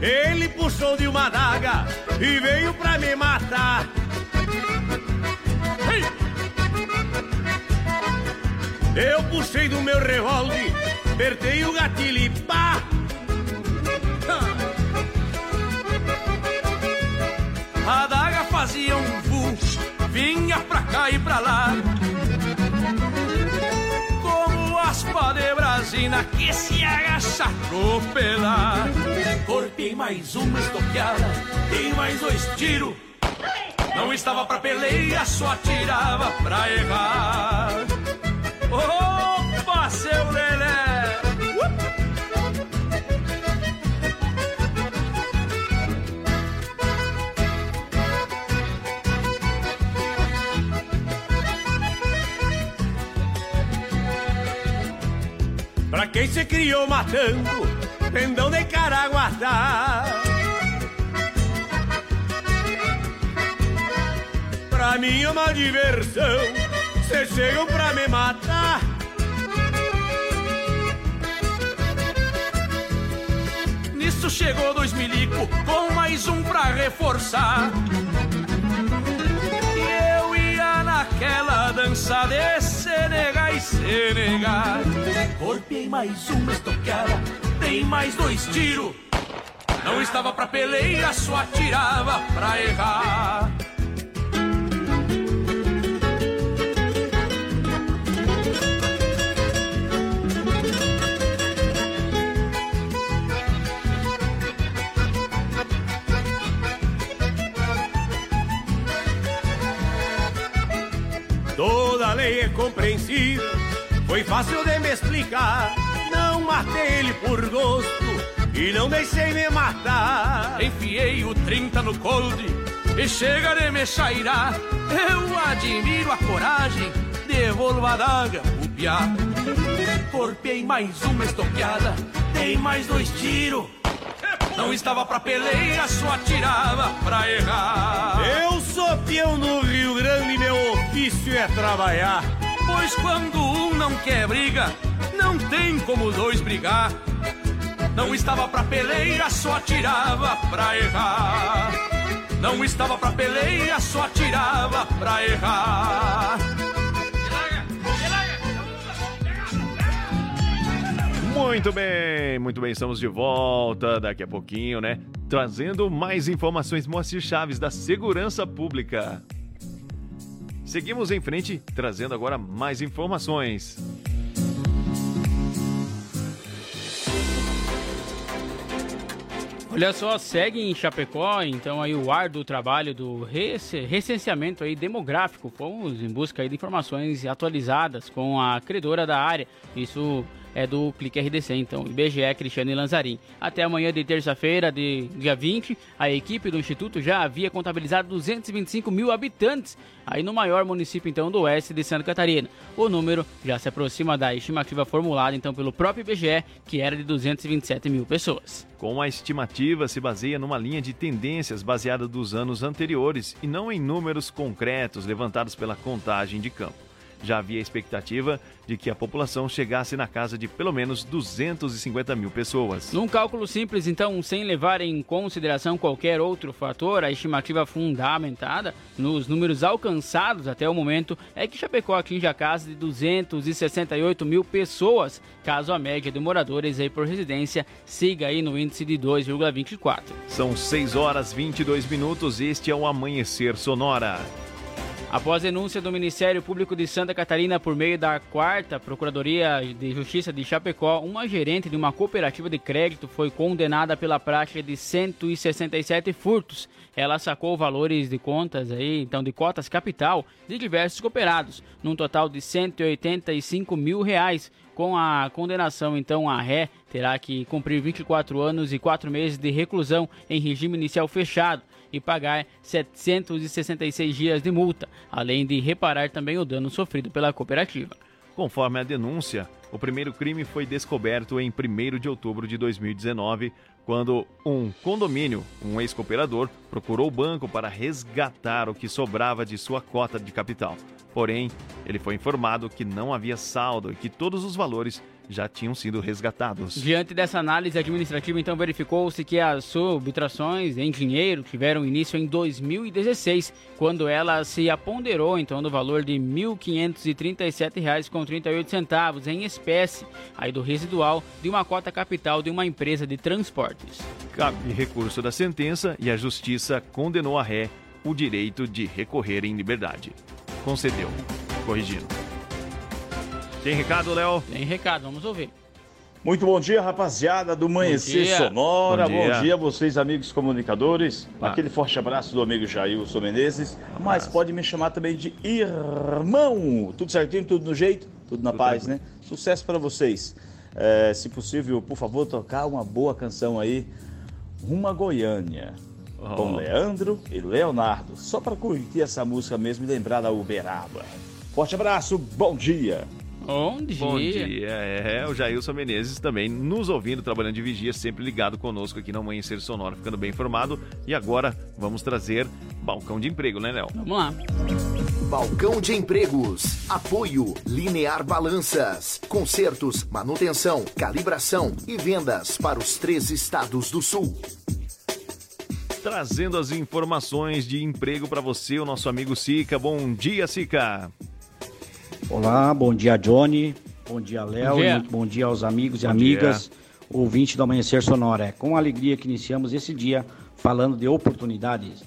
Ele puxou de uma daga e veio pra me matar. Eu puxei do meu revólver, apertei o gatilho e pá! Fazia um vu, vinha pra cá e pra lá. Como aspa de brasina que se agacha atropelar. Corpei mais uma estoqueada, dei mais dois tiros. Não estava pra peleia, só atirava pra errar. Opa, seu Lelé! Quem se criou matando, pendão de Caraguatá. Pra mim é uma diversão, cês chegam pra me matar. Nisso chegou dois milico com mais um pra reforçar. Naquela dança de Senegal e Senegal. Golpeei mais uma estocada, dei mais dois tiros. Não estava pra peleia, só atirava pra errar. Compreensível, foi fácil de me explicar. Não matei ele por gosto e não deixei me matar. Enfiei o 30 no cold e chega de me chairar. Eu admiro a coragem, devolvo a daga, o piá. Corpei mais uma estoqueada, dei mais dois tiros. Não estava pra peleia, só atirava pra errar. Eu sou peão no Rio Grande, meu ofício é trabalhar. Pois quando um não quer briga, não tem como dois brigar. Não estava pra peleia, só atirava pra errar. Não estava pra peleia, só atirava pra errar. Muito bem, muito bem, estamos de volta daqui a pouquinho, né? Trazendo mais informações Moacir Chaves da Segurança Pública. Seguimos em frente, trazendo agora mais informações. Olha só, segue em Chapecó, então aí o ar do trabalho do recenseamento aí demográfico. Fomos em busca aí de informações atualizadas com a credora da área. Isso é do Clique RDC, então, IBGE Cristiano e Lanzarim. Até amanhã de terça-feira, de dia 20, a equipe do Instituto já havia contabilizado 225 mil habitantes, aí no maior município, então, do oeste de Santa Catarina. O número já se aproxima da estimativa formulada, então, pelo próprio IBGE, que era de 227 mil pessoas. Com a estimativa se baseia numa linha de tendências baseada dos anos anteriores e não em números concretos levantados pela contagem de campo já havia expectativa de que a população chegasse na casa de pelo menos 250 mil pessoas. Num cálculo simples, então, sem levar em consideração qualquer outro fator, a estimativa fundamentada nos números alcançados até o momento é que Chapecó atinge a casa de 268 mil pessoas, caso a média de moradores aí por residência siga aí no índice de 2,24. São 6 horas 22 minutos, este é o Amanhecer Sonora. Após denúncia do Ministério Público de Santa Catarina por meio da quarta Procuradoria de Justiça de Chapecó, uma gerente de uma cooperativa de crédito foi condenada pela prática de 167 furtos. Ela sacou valores de contas aí, então de cotas capital de diversos cooperados, num total de 185 mil reais. Com a condenação, então, a ré terá que cumprir 24 anos e 4 meses de reclusão em regime inicial fechado e pagar 766 dias de multa, além de reparar também o dano sofrido pela cooperativa. Conforme a denúncia, o primeiro crime foi descoberto em 1 de outubro de 2019, quando um condomínio, um ex-cooperador, procurou o banco para resgatar o que sobrava de sua cota de capital. Porém, ele foi informado que não havia saldo e que todos os valores já tinham sido resgatados. Diante dessa análise administrativa, então verificou-se que as subtrações em dinheiro tiveram início em 2016, quando ela se aponderou então no valor de R$ 1.537,38 em espécie, aí do residual de uma cota capital de uma empresa de transportes. Cabe recurso da sentença e a justiça condenou a ré o direito de recorrer em liberdade. Concedeu. Corrigindo. Tem recado, Léo? Tem recado, vamos ouvir. Muito bom dia, rapaziada do Amanhecer dia. Sonora. Bom Bom dia. dia. vocês, amigos comunicadores. Ah. Aquele forte abraço do amigo Jailson Menezes. Mas pode me chamar também de irmão. Tudo certinho, tudo no jeito, tudo na paz, né? Sucesso para vocês. É, se possível, por favor, tocar uma boa canção aí. Rumo a Goiânia. Com Oh. Leandro e Leonardo. Só para curtir essa música mesmo e lembrar da Uberaba. Forte abraço, bom dia. Bom dia. Bom dia. É, o Jailson Menezes também nos ouvindo, trabalhando de vigia, sempre ligado conosco aqui no Amanhecer Sonora, ficando bem informado. E agora vamos trazer balcão de emprego, né, Léo? Vamos lá. Balcão de empregos. Apoio Linear Balanças. Consertos, manutenção, calibração e vendas para os três estados do sul. Trazendo as informações de emprego para você, o nosso amigo Sica. Bom dia, Sica. Olá, bom dia, Johnny. Bom dia, Léo. Bom dia. E bom dia aos amigos e Bom amigas, ouvinte do Amanhecer Sonora. É com alegria que iniciamos esse dia falando de oportunidades.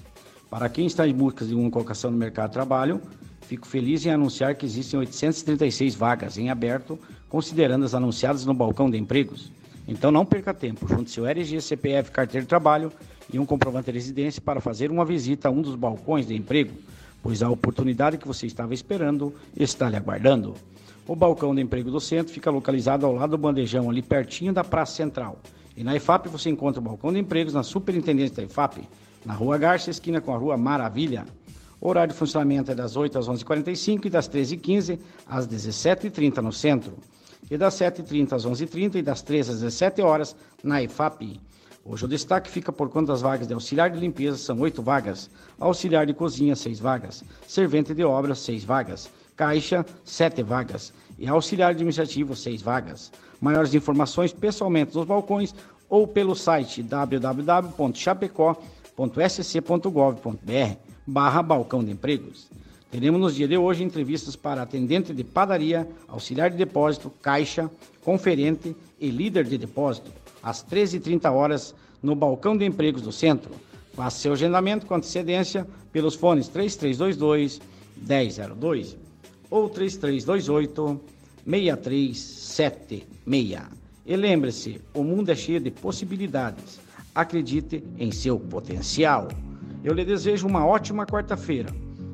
Para quem está em busca de uma colocação no mercado de trabalho, fico feliz em anunciar que existem 836 vagas em aberto, considerando as anunciadas no balcão de empregos. Então não perca tempo, junte seu RG, CPF, carteira de trabalho e um comprovante de residência para fazer uma visita a um dos balcões de emprego, pois a oportunidade que você estava esperando está lhe aguardando. O balcão de emprego do centro fica localizado ao lado do bandejão, ali pertinho da Praça Central. E na IFAP você encontra o balcão de empregos na Superintendência da IFAP, na Rua Garça, esquina com a Rua Maravilha. O horário de funcionamento é das 8 às 11h45 e das 13h15 às 17h30 no centro. E das 7h30 às 11h30 e das 13 às 17 horas na IFAP. Hoje o destaque fica por conta das vagas de auxiliar de limpeza, são oito vagas. Auxiliar de cozinha, seis vagas. Servente de obras, seis vagas. Caixa, sete vagas. E auxiliar administrativo, seis vagas. Maiores informações pessoalmente nos balcões ou pelo site www.chapecó.sc.gov.br barra balcão de empregos. Teremos no dia de hoje entrevistas para atendente de padaria, auxiliar de depósito, caixa, conferente e líder de depósito, às 13h30 horas no balcão de empregos do centro. Faça seu agendamento com antecedência pelos fones 3322 1002 ou 3328 6376. E lembre-se, o mundo é cheio de possibilidades. Acredite em seu potencial. Eu lhe desejo uma ótima quarta-feira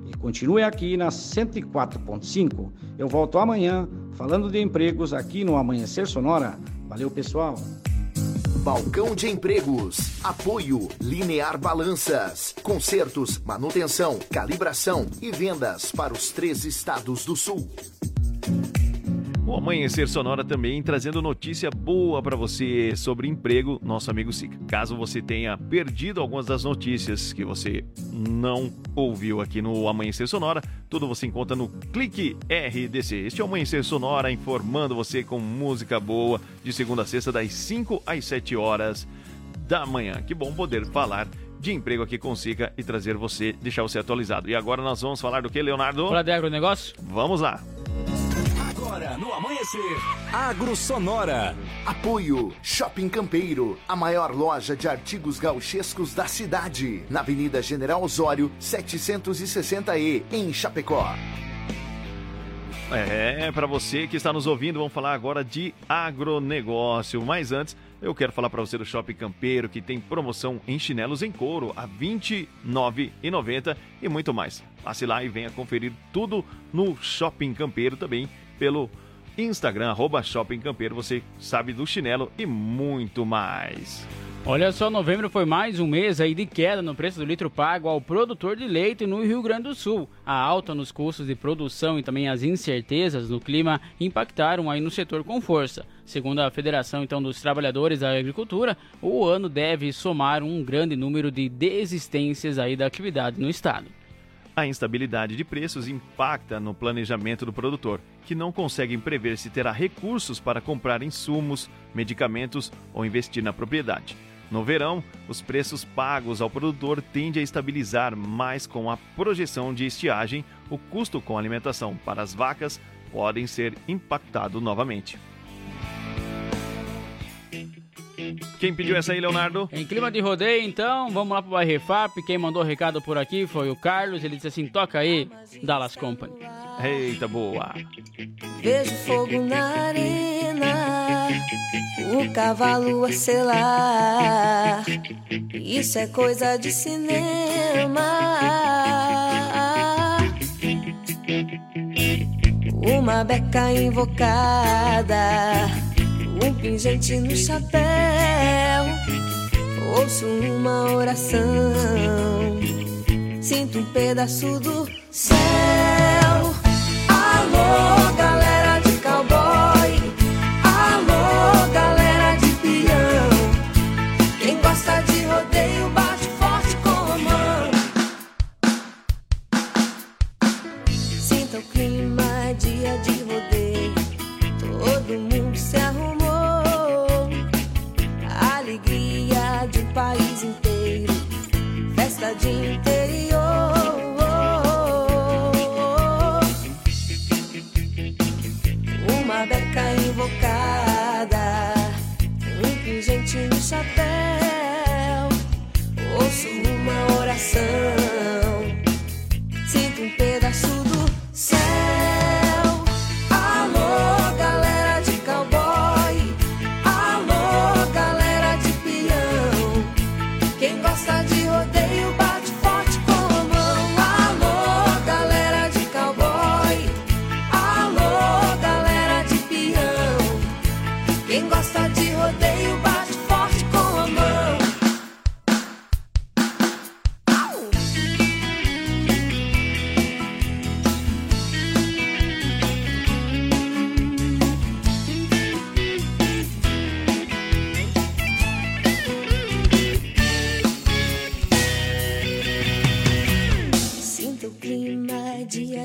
e continue aqui na 104.5. Eu volto amanhã falando de empregos aqui no Amanhecer Sonora. Valeu, pessoal. Balcão de empregos. Apoio Linear Balanças. Consertos, manutenção, calibração e vendas para os três estados do sul. O Amanhecer Sonora também trazendo notícia boa para você sobre emprego, nosso amigo Sica. Caso você tenha perdido algumas das notícias que você não ouviu aqui no Amanhecer Sonora, tudo você encontra no Clique RDC. Este é o Amanhecer Sonora informando você com música boa de segunda a sexta das 5 às 7 horas da manhã. Que bom poder falar de emprego aqui com o Sica e trazer você, deixar você atualizado. E agora nós vamos falar do que, Leonardo? Falar de agronegócio? Vamos lá. Agora no Amanhecer. Agro Sonora. Apoio Shopping Campeiro, a maior loja de artigos gauchescos da cidade. Na Avenida General Osório, 760E, em Chapecó. É, para você que está nos ouvindo, vamos falar agora de agronegócio. Mas antes, eu quero falar para você do Shopping Campeiro, que tem promoção em chinelos em couro a R$ 29,90 e muito mais. Passe lá e venha conferir tudo no Shopping Campeiro também pelo Instagram, arroba Shopping Campeiro. Você sabe do chinelo e muito mais. Olha só, novembro foi mais um mês aí de queda no preço do litro pago ao produtor de leite no Rio Grande do Sul. A alta nos custos de produção e também as incertezas no clima impactaram aí no setor com força. Segundo a Federação então dos Trabalhadores da Agricultura, o ano deve somar um grande número de desistências aí da atividade no estado. A instabilidade de preços impacta no planejamento do produtor, que não consegue prever se terá recursos para comprar insumos, medicamentos ou investir na propriedade. No verão, os preços pagos ao produtor tendem a estabilizar, mas com a projeção de estiagem, o custo com alimentação para as vacas podem ser impactado novamente. Quem pediu essa aí, Leonardo? Em clima de rodeio, então, vamos lá pro Bairro Refap. Quem mandou o recado por aqui foi o Carlos. Ele disse assim: toca aí, Dallas Company. Eita, boa. Vejo fogo na arena, o cavalo a selar. Isso é coisa de cinema. Uma beca invocada, um pingente no chapéu. Ouço uma oração, sinto um pedaço do céu. Alô,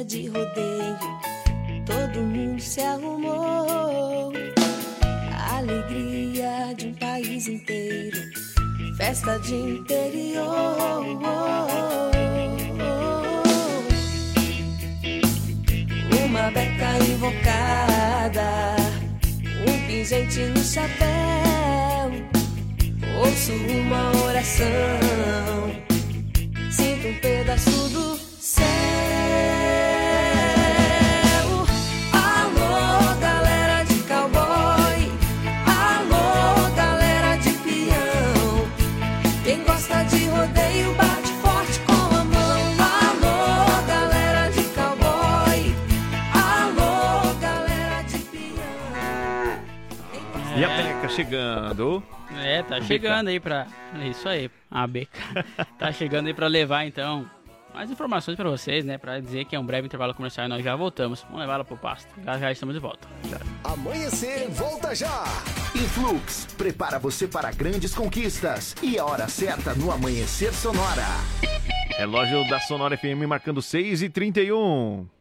de rodeio. Todo mundo se arrumou. Alegria de um país inteiro. Festa de interior. Uma beca invocada. Um pingente no chapéu. Ouço uma oração. Sinto um pedaço do chegando. É, tá chegando aí pra. É isso aí, a beca. tá chegando aí pra levar então mais informações pra vocês, né? Pra dizer que é um breve intervalo comercial e nós já voltamos. Vamos levar ela pro pasto. Já já estamos de volta. Amanhecer, volta já! Influx, prepara você para grandes conquistas. E a hora certa no Amanhecer Sonora. Relógio da Sonora FM marcando 6 e 31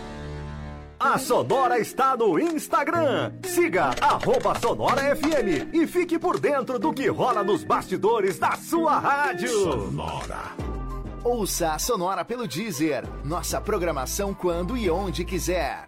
A Sonora está no Instagram. Siga arroba Sonora FM e fique por dentro do que rola nos bastidores da sua rádio. Sonora. Ouça a Sonora pelo Deezer. Nossa programação quando e onde quiser.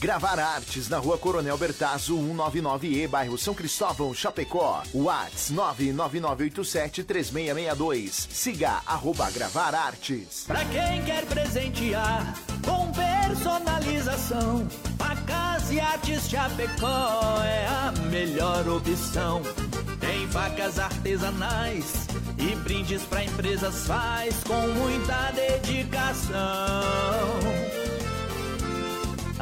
Gravar Artes na rua Coronel Bertazzo, 199E, bairro São Cristóvão, Chapecó. Whats 999873662. Siga arroba Gravar Artes. Pra quem quer presentear com personalização, Facas e Artes Chapecó é a melhor opção. Tem facas artesanais e brindes pra empresas faz com muita dedicação.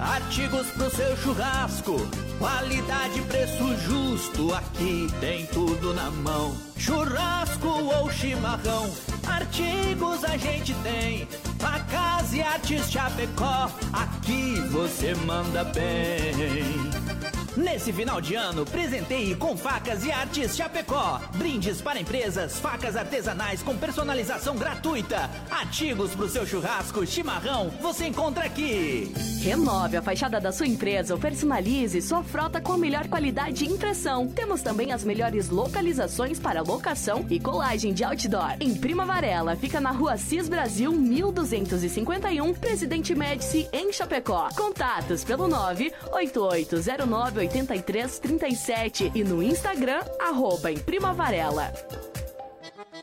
Artigos pro seu churrasco, qualidade, preço justo, aqui tem tudo na mão. Churrasco ou chimarrão, artigos a gente tem. Facas e artes Chapecó, aqui você manda bem. Nesse final de ano, presenteie com facas e artes Chapecó. Brindes para empresas, facas artesanais com personalização gratuita. Artigos para o seu churrasco, chimarrão, você encontra aqui. Renove a fachada da sua empresa ou personalize sua frota com a melhor qualidade de impressão. Temos também as melhores localizações para locação e colagem de outdoor. Em Prima Varela, fica na rua Cis Brasil 1251, Presidente Médici, em Chapecó. Contatos pelo 98809 8337 e no Instagram, arroba em Prima Varela.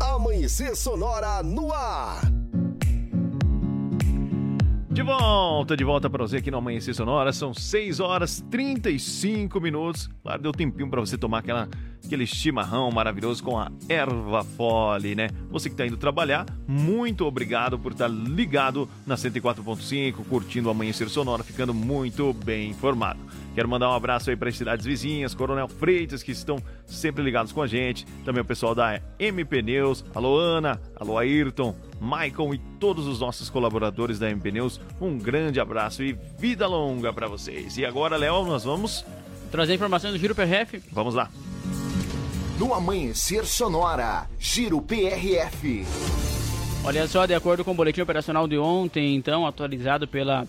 Amanhecer Sonora no ar. De volta, de volta para você aqui no Amanhecer Sonora. São 6 horas 35 minutos. Claro, deu tempinho para você tomar aquela, aquele chimarrão maravilhoso com a erva fole, né? Você que está indo trabalhar, muito obrigado por estar ligado na 104.5, curtindo o Amanhecer Sonora, ficando muito bem informado. Quero mandar um abraço aí para as cidades vizinhas, Coronel Freitas, que estão sempre ligados com a gente. Também o pessoal da MP News. Alô, Ana. Alô, Ayrton. Michael e todos os nossos colaboradores da MP News. Um grande abraço e vida longa para vocês. E agora, Léo, nós vamos trazer informações do Giro PRF. Vamos lá. No Amanhecer Sonora, Giro PRF. Olha só, de acordo com o boletim operacional de ontem, então, atualizado pela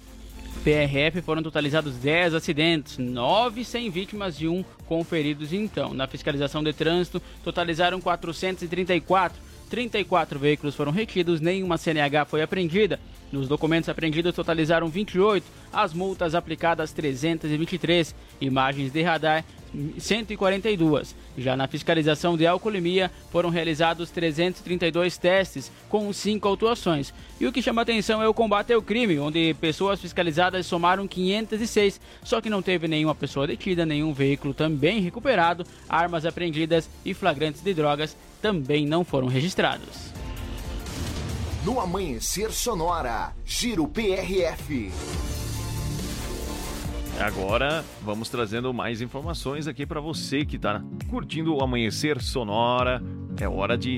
PRF, foram totalizados 10 acidentes, 9 sem vítimas e 1 com feridos. Então, na fiscalização de trânsito, totalizaram 434. 34 veículos foram retidos, nenhuma CNH foi apreendida. Nos documentos apreendidos totalizaram 28, as multas aplicadas 323, imagens de radar 142. Já na fiscalização de alcoolemia, foram realizados 332 testes, com 5 autuações. E o que chama atenção é o combate ao crime, onde pessoas fiscalizadas somaram 506, só que não teve nenhuma pessoa detida, nenhum veículo também recuperado, armas apreendidas e flagrantes de drogas também não foram registrados. No Amanhecer Sonora, Giro PRF. Agora vamos trazendo mais informações aqui para você que está curtindo o Amanhecer Sonora. É hora de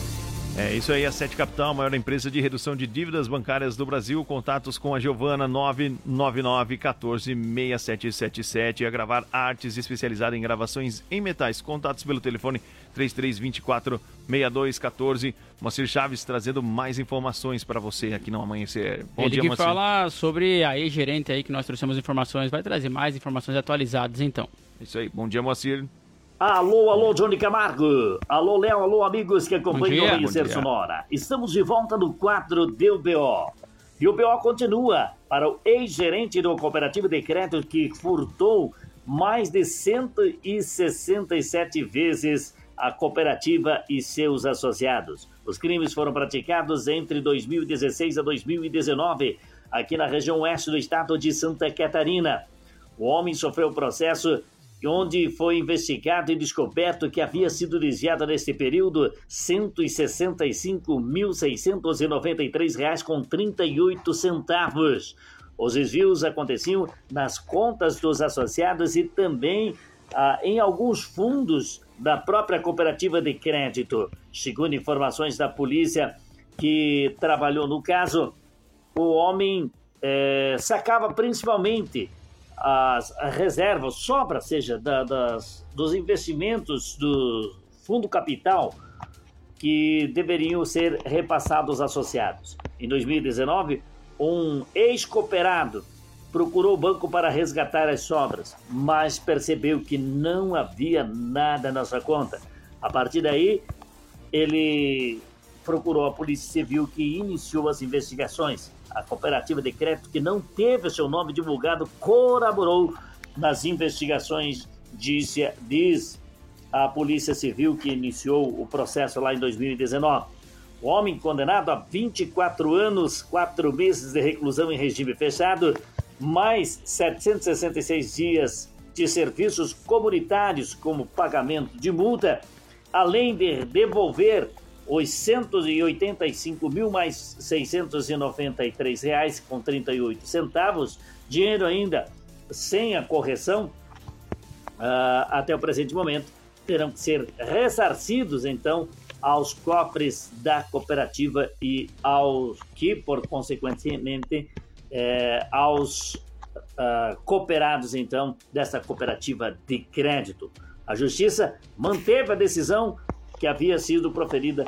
É isso aí, a Sete Capital, a maior empresa de redução de dívidas bancárias do Brasil. Contatos com a Giovana 999 14 6777 a gravar artes especializada em gravações em metais. Contatos pelo telefone 3324 6214. Moacir Chaves trazendo mais informações para você aqui no Amanhecer. Bom Ele dia, que Moacir. fala sobre a ex-gerente aí que nós trouxemos informações, vai trazer mais informações atualizadas então. Isso aí, bom dia, Moacir. Alô, alô, Johnny Camargo. Alô, Léo, alô, amigos que acompanham dia. o dia. Sonora. Estamos de volta no quadro Deu BO. E o BO continua para o ex-gerente do Cooperativo de Crédito que furtou mais de 167 vezes a cooperativa e seus associados. Os crimes foram praticados entre 2016 a 2019, aqui na região oeste do estado de Santa Catarina. O homem sofreu processo onde foi investigado e descoberto que havia sido desviado neste período 165.693 reais com 38 centavos. Os desvios aconteciam nas contas dos associados e também ah, em alguns fundos da própria cooperativa de crédito. Segundo informações da polícia que trabalhou no caso, o homem eh, sacava principalmente as reservas, sobra, seja, da- das, dos investimentos do fundo capital que deveriam ser repassados aos associados. Em 2019, um ex-cooperado procurou o banco para resgatar as sobras, mas percebeu que não havia nada na sua conta. A partir daí, ele procurou a Polícia Civil que iniciou as investigações. A cooperativa de crédito, que não teve seu nome divulgado, colaborou nas investigações, disse, diz a Polícia Civil que iniciou o processo lá em 2019. O homem condenado a 24 anos, 4 meses de reclusão em regime fechado, mais 766 dias de serviços comunitários como pagamento de multa, além de devolver os 185 mil mais 693 reais com 38 centavos, dinheiro ainda sem a correção, ah, até o presente momento, terão que ser ressarcidos, então, aos cofres da cooperativa e aos que, por consequentemente, eh, aos ah, cooperados, então, dessa cooperativa de crédito. A Justiça manteve a decisão que havia sido proferida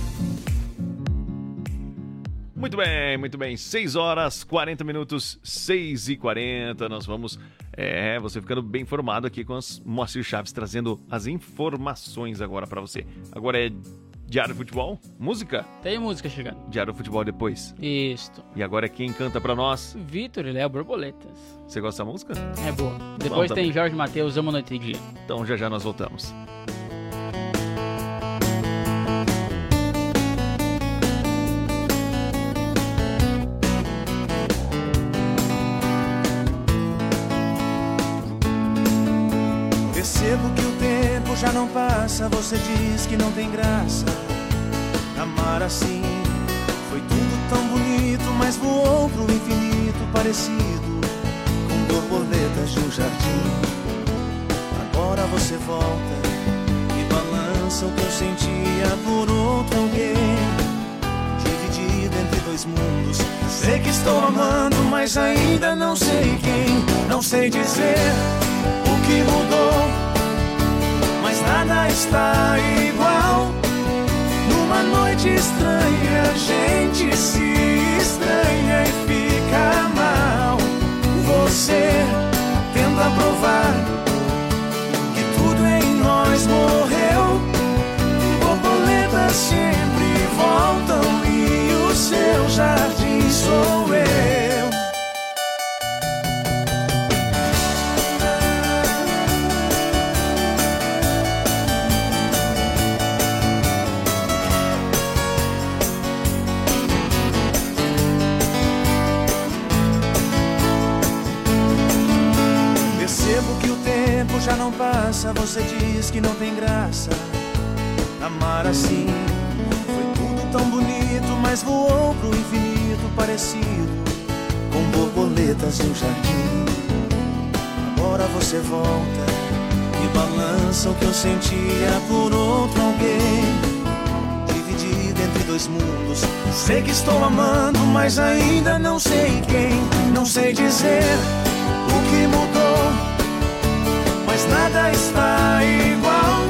Muito bem, muito bem. 6 horas, 40 minutos, 6 e 40. Nós vamos. É, você ficando bem informado aqui com as Moacir Chaves trazendo as informações agora pra você. Agora é Diário Futebol, música? Tem música chegando. Diário Futebol depois. Isto. E agora é quem canta pra nós? Vitor e Léo Borboletas. Você gosta da música? É boa. Depois Bom tem também. Jorge Matheus, Amo Noite e Dia. Então já já nós voltamos. Já não passa, você diz que não tem graça. Amar assim foi tudo tão bonito, mas voou pro infinito, parecido com borboletas de um jardim. Agora você volta e balança o que eu sentia por outro alguém, dividido entre dois mundos. Sei que estou amando, mas ainda não sei quem, não sei dizer o que mudou, nada está igual. Numa noite estranha, a gente se estranha e fica mal. Você tenta provar que tudo em nós morreu. Borboletas sempre voltam e o seu jardim sou eu. Você diz que não tem graça. Amar assim foi tudo tão bonito, mas voou pro infinito parecido com borboletas um jardim. Agora você volta e balança o que eu sentia por outro alguém. Dividido entre dois mundos. Sei que estou amando, mas ainda não sei quem. Não sei dizer o que mudou, mas nada está igual.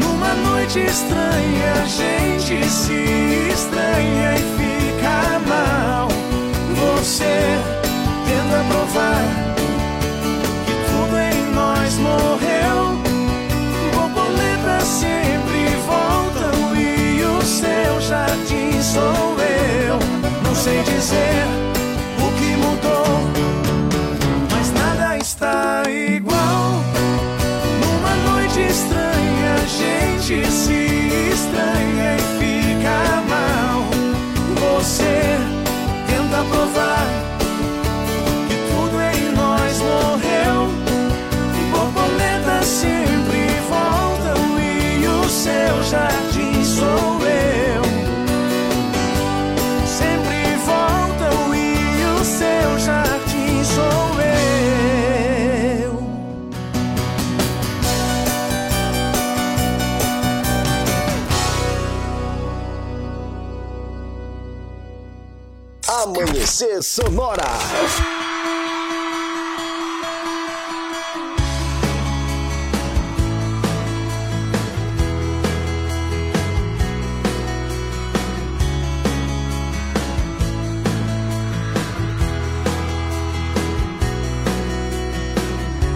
Numa noite estranha, a gente se estranha e fica mal. Você tenta provar que tudo em nós morreu. Borboletas sempre voltam e o seu jardim sou eu. Não sei dizer Amanhecer Sonora.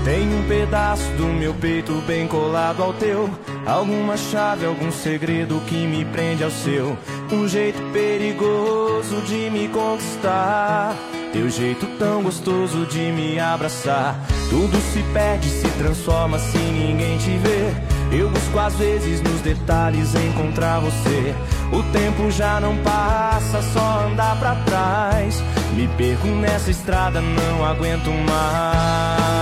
Tem um pedaço do meu peito bem colado ao teu. Alguma chave, algum segredo que me prende ao seu. Um jeito perigoso de me conquistar. Teu jeito tão gostoso de me abraçar. Tudo se perde, se transforma se ninguém te vê. Eu busco às vezes nos detalhes encontrar você. O tempo já não passa, só andar pra trás. Me perco nessa estrada, não aguento mais.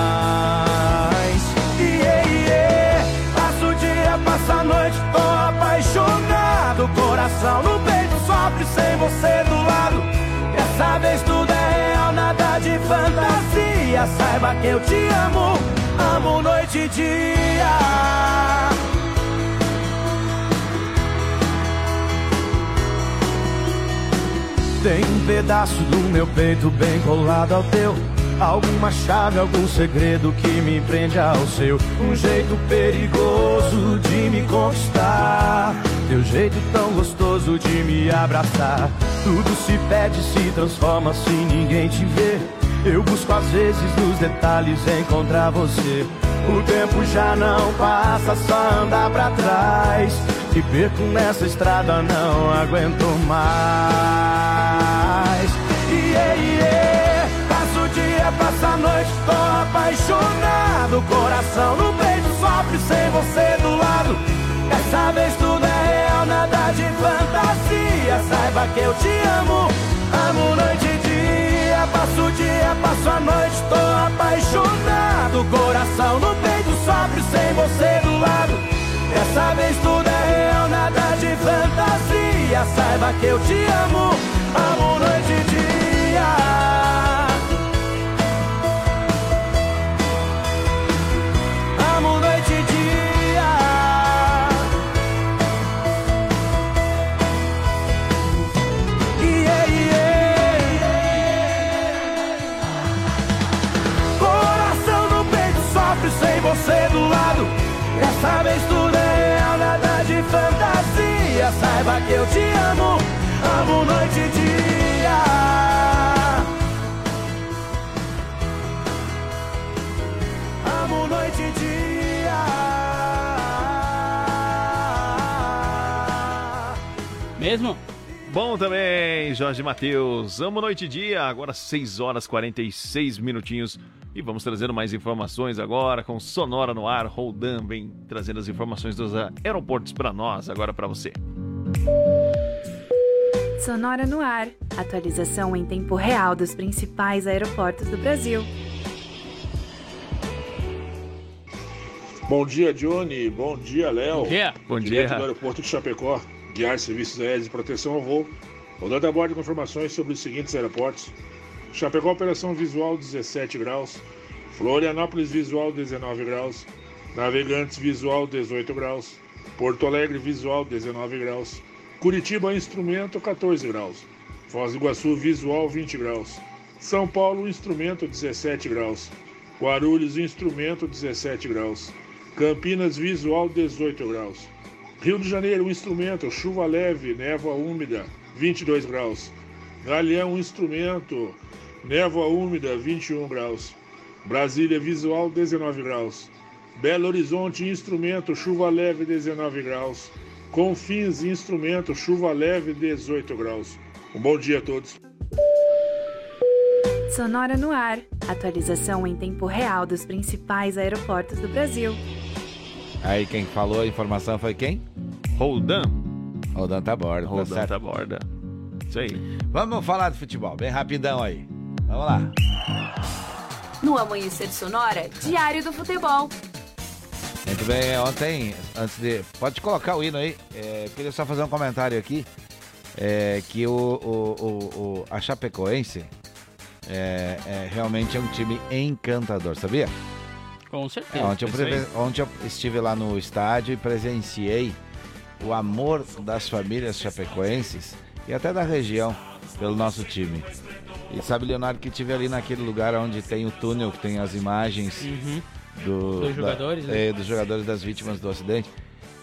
Coração no peito sofre sem você do lado. Dessa vez tudo é real, nada de fantasia. Saiba que eu te amo, amo noite e dia. Tem um pedaço do meu peito bem colado ao teu. Alguma chave, algum segredo que me prende ao seu. Um jeito perigoso de me conquistar. Teu jeito tão gostoso de me abraçar. Tudo se perde, se transforma se ninguém te vê. Eu busco às vezes nos detalhes encontrar você. O tempo já não passa, só andar pra trás. E perco nessa estrada, não aguento mais. Yeah, yeah. Passa o dia, passa a noite, tô apaixonado. Coração no peito sofre sem você do lado. Dessa vez tudo é de fantasia. Saiba que eu te amo, amo noite e dia. Passo o dia, passo a noite, tô apaixonado. Coração no peito sofre sem você do lado. Dessa vez tudo é real, nada de fantasia. Saiba que eu te amo, amo noite e dia. Saiba que eu te amo, amo noite e dia. Amo noite e dia. Mesmo? Bom também, Jorge Matheus. Amo noite e dia, agora 6 horas 46 minutinhos. E vamos trazendo mais informações agora com Sonora no ar. Roldan vem trazendo as informações dos aeroportos para nós, agora para você. Sonora no ar. Atualização em tempo real dos principais aeroportos do Brasil. Bom dia, Johnny. Bom dia, Léo. Bom dia. Bom Direto dia. do aeroporto de Chapecó, guiar serviços aéreos de proteção ao voo. Rodando a bordo com informações sobre os seguintes aeroportos. Chapecó, operação visual 17 graus. Florianópolis, visual 19 graus. Navegantes, visual 18 graus. Porto Alegre, visual 19 graus. Curitiba, instrumento 14 graus. Foz do Iguaçu, visual 20 graus. São Paulo, instrumento 17 graus. Guarulhos, instrumento 17 graus. Campinas, visual 18 graus. Rio de Janeiro, instrumento, chuva leve, névoa úmida, 22 graus. Galeão, instrumento, névoa úmida, 21 graus. Brasília, visual, 19 graus. Belo Horizonte, instrumento, chuva leve, 19 graus. Confins, instrumento, chuva leve, 18 graus. Um bom dia a todos. Sonora no ar. Atualização em tempo real dos principais aeroportos do Brasil. Aí quem falou a informação foi quem? Roldan. Roldan tá a bordo. Roldan tá a borda. Isso aí. Vamos falar de futebol, bem rapidão aí. Vamos lá. No Amanhecer Sonora, Diário do Futebol. Muito bem, ontem, antes de. Pode colocar o hino aí. É, queria só fazer um comentário aqui. É, que o, o, o, o- a Chapecoense é, é, realmente é um time encantador, sabia? Com certeza. ontem, eu preve- ontem eu estive lá no estádio e presenciei o amor das famílias chapecoenses e até da região pelo nosso time. E sabe, Leonardo, que tive ali naquele lugar onde tem o túnel, que tem as imagens Uhum. Do- Dos da- jogadores, né? é, dos jogadores das vítimas do acidente.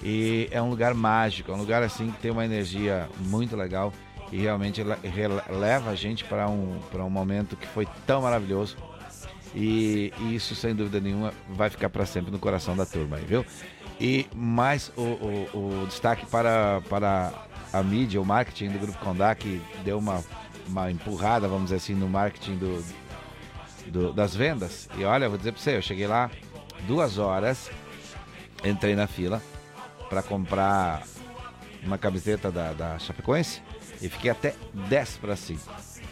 E é um lugar mágico, é um lugar assim que tem uma energia muito legal e realmente leva a gente para um, um momento que foi tão maravilhoso. E, e isso, sem dúvida nenhuma, vai ficar para sempre no coração da turma aí, viu? E mais o, o- o destaque para, para a mídia, o marketing do Grupo Condá, que deu uma, uma empurrada, vamos dizer assim, no marketing do, do- das vendas. E olha, vou dizer para você, eu cheguei lá duas horas, entrei na fila para comprar uma camiseta da, da Chapecoense e fiquei até 10 para 5.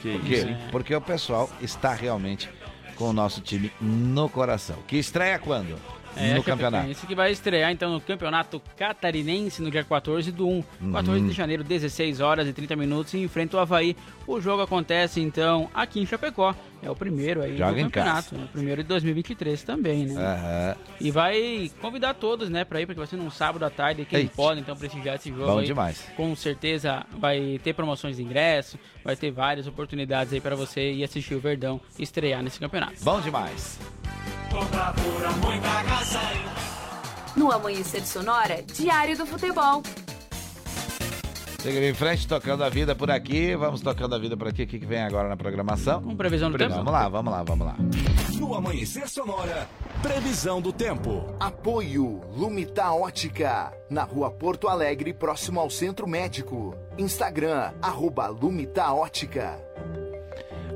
Que Por quê? isso? Porque o pessoal está realmente com o nosso time no coração. Que estreia quando? É, no campeonato. Chapecoense que vai estrear então no Campeonato Catarinense no dia 14 do 1. 14 Uhum. de janeiro, 16 horas e 30 minutos, e enfrenta o Havaí. O jogo acontece então aqui em Chapecó. É o primeiro aí Joga do em campeonato. casa. né? O primeiro de 2023 também, né? Aham. E vai convidar todos, né, pra ir, porque vai ser num sábado à tarde. Quem Eita. pode, então, prestigiar esse jogo Bom aí. demais. Com certeza vai ter promoções de ingresso, vai ter várias oportunidades aí pra você ir assistir o Verdão estrear nesse campeonato. Bom demais. No Amanhecer Sonora, Diário do Futebol. Siga em frente, tocando a vida por aqui. Vamos tocando a vida por aqui. O que vem agora na programação? Com previsão do tempo? Vamos lá, vamos lá, vamos lá. No Amanhecer Sonora, previsão do tempo. Apoio Lumita Ótica, na rua Porto Alegre, próximo ao Centro Médico. Instagram, arroba Lumita Ótica.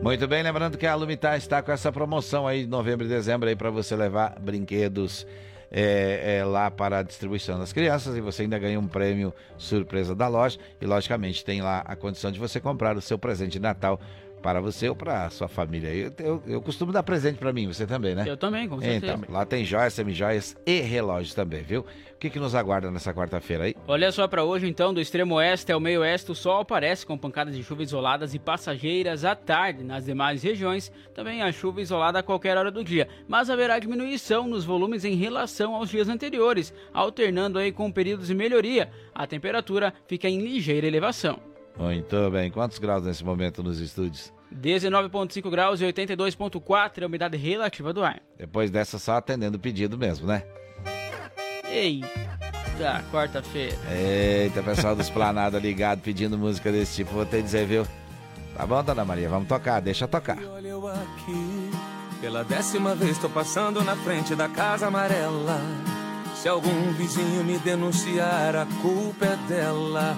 Muito bem, lembrando que a Lumitar está com essa promoção aí de novembro e dezembro aí para você levar brinquedos é, é, lá para a distribuição das crianças e você ainda ganha um prêmio surpresa da loja. E logicamente tem lá a condição de você comprar o seu presente de Natal para você ou para a sua família. Eu, eu, eu costumo dar presente para mim, você também, né? Eu também, com certeza. Então, lá tem joias, semijoias e relógios também, viu? O que, que nos aguarda nessa quarta-feira aí? Olha só para hoje então, do extremo oeste ao meio oeste, o sol aparece com pancadas de chuva isoladas e passageiras à tarde. Nas demais regiões, também há chuva isolada a qualquer hora do dia, mas haverá diminuição nos volumes em relação aos dias anteriores, alternando aí com períodos de melhoria. A temperatura fica em ligeira elevação. Muito bem, quantos graus nesse momento nos estúdios? 19,5 graus e 82,4 é a umidade relativa do ar. Depois dessa, só atendendo o pedido mesmo, né? Eita, quarta-feira. Eita, pessoal do Esplanada ligado pedindo música desse tipo, vou te dizer, viu? Tá bom, dona Maria, vamos tocar, deixa tocar. Olha eu aqui, pela décima vez tô passando na frente da casa amarela. Se algum vizinho me denunciar, a culpa é dela.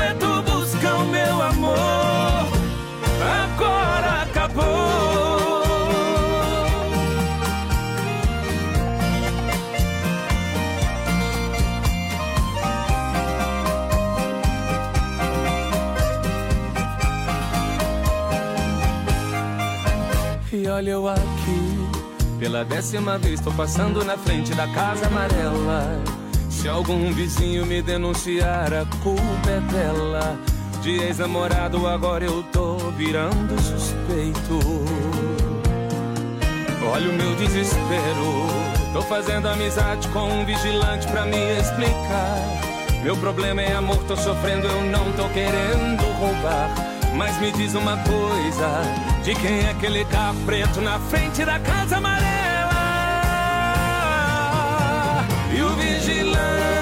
olha eu aqui, pela décima vez tô passando na frente da casa amarela. Se algum vizinho me denunciar, a culpa é dela. De ex-namorado, agora eu tô virando suspeito. Olha o meu desespero. Tô fazendo amizade com um vigilante pra me explicar. Meu problema é amor, tô sofrendo, eu não tô querendo roubar. Mas me diz uma coisa: de quem é aquele carro preto na frente da casa amarela? E o vigilante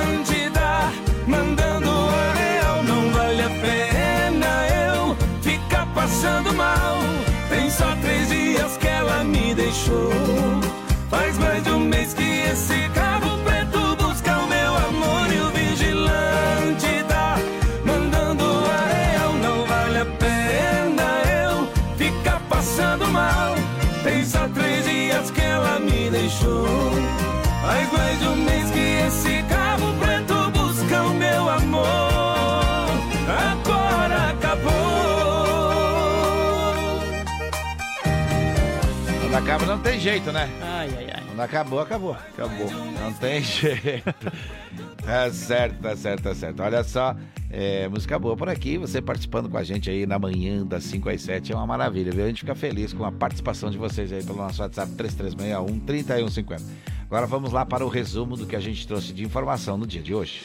não tem jeito, né? Ai, ai, ai. Quando acabou, acabou. Acabou. Não tem jeito. Tá certo, tá certo, tá certo. Olha só, é, música boa por aqui. Você participando com a gente aí na manhã das 5 às 7 é uma maravilha, viu? A gente fica feliz com a participação de vocês aí pelo nosso WhatsApp 3361 3150. Agora vamos lá para o resumo do que a gente trouxe de informação no dia de hoje.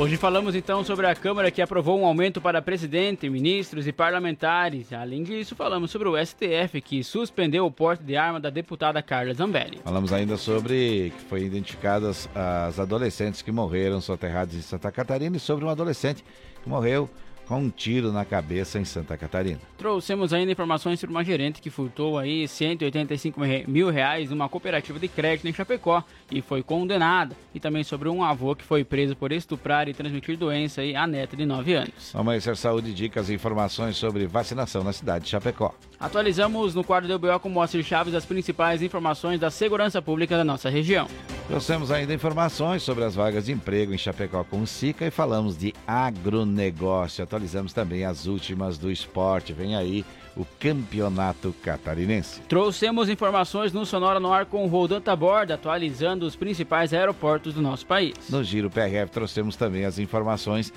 Hoje falamos então sobre a Câmara que aprovou um aumento para presidente, ministros e parlamentares. Além disso, falamos sobre o STF que suspendeu o porte de arma da deputada Carla Zambelli. Falamos ainda sobre que foi identificadas as adolescentes que morreram soterradas em Santa Catarina e sobre um adolescente que morreu com um tiro na cabeça em Santa Catarina. Trouxemos ainda informações sobre uma gerente que furtou aí 185 re- mil reais numa cooperativa de crédito em Chapecó e foi condenada. E também sobre um avô que foi preso por estuprar e transmitir doença aí à neta de 9 anos. Amanhecer Saúde, dicas e informações sobre vacinação na cidade de Chapecó. Atualizamos no quadro do BO com Moacir Chaves as principais informações da segurança pública da nossa região. Trouxemos ainda informações sobre as vagas de emprego em Chapecó com o SICA e falamos de agronegócio. Atualizamos também as últimas do esporte. Vem aí o Campeonato Catarinense. Trouxemos informações no Sonora no Ar com o Roldan Taborda, atualizando os principais aeroportos do nosso país. No Giro PRF trouxemos também as informações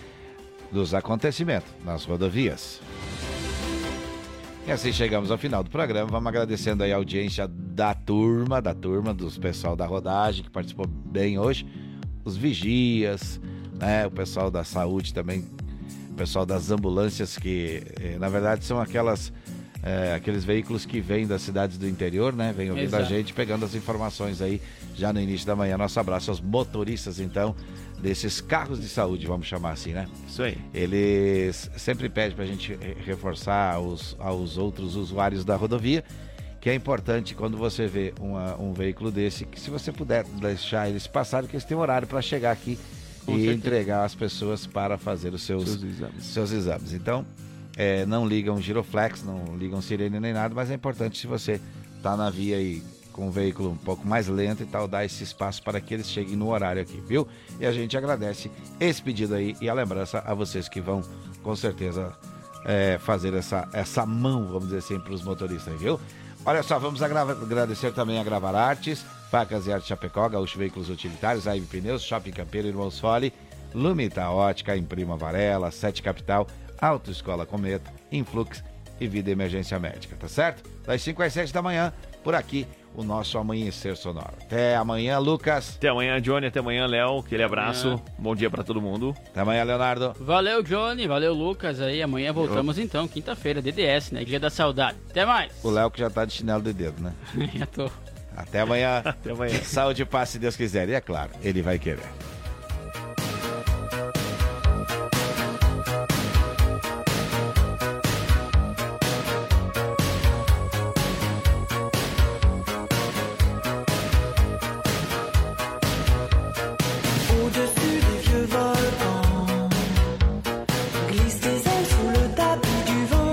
dos acontecimentos nas rodovias. E assim chegamos ao final do programa. Vamos agradecendo aí a audiência da turma, da turma, dos pessoal da rodagem que participou bem hoje, os vigias, né, o pessoal da saúde também, o pessoal das ambulâncias que, eh, na verdade, são aquelas eh, aqueles veículos que vêm das cidades do interior, né? Vêm ouvindo a Exato. gente, pegando as informações aí já no início da manhã. Nosso abraço aos motoristas, então, desses carros de saúde, vamos chamar assim, né? Isso aí. Eles sempre pedem para a gente re- reforçar aos, aos outros usuários da rodovia que é importante quando você vê uma- um veículo desse, que se você puder deixar eles passarem, que eles têm horário para chegar aqui Com e certeza. entregar as pessoas para fazer os seus, Seus exames. seus exames. Então, é, não ligam giroflex, não ligam sirene nem nada, mas é importante se você está na via aí com um veículo um pouco mais lento e tal, dar esse espaço para que eles cheguem no horário aqui, viu? E a gente agradece esse pedido aí e a lembrança a vocês que vão, com certeza, é, fazer essa, essa mão, vamos dizer assim, para os motoristas, viu? Olha só, vamos agradecer também a Gravar Artes, Facas e Arte Chapecó, Gaúcho Veículos Utilitários, Aibe Pneus, Shopping Campeiro, Irmãos Fole, Lumita Ótica, Imprima Varela, Sete Capital, Autoescola Cometa, Influx e Vida Emergência Médica, tá certo? Das 5 às 7 da manhã, por aqui, o nosso amanhecer sonoro. Até amanhã, Lucas. Até amanhã, Johnny. Até amanhã, Léo. Aquele abraço. amanhã. Bom dia pra todo mundo. Até amanhã, Leonardo. Valeu, Johnny. Valeu, Lucas. Aí amanhã voltamos então, quinta-feira, DDS, né? Dia da saudade. Até mais. O Léo que já tá de chinelo de dedo, né? Já tô. Até amanhã. Até amanhã. Saúde e paz, se Deus quiser. E é claro, ele vai querer.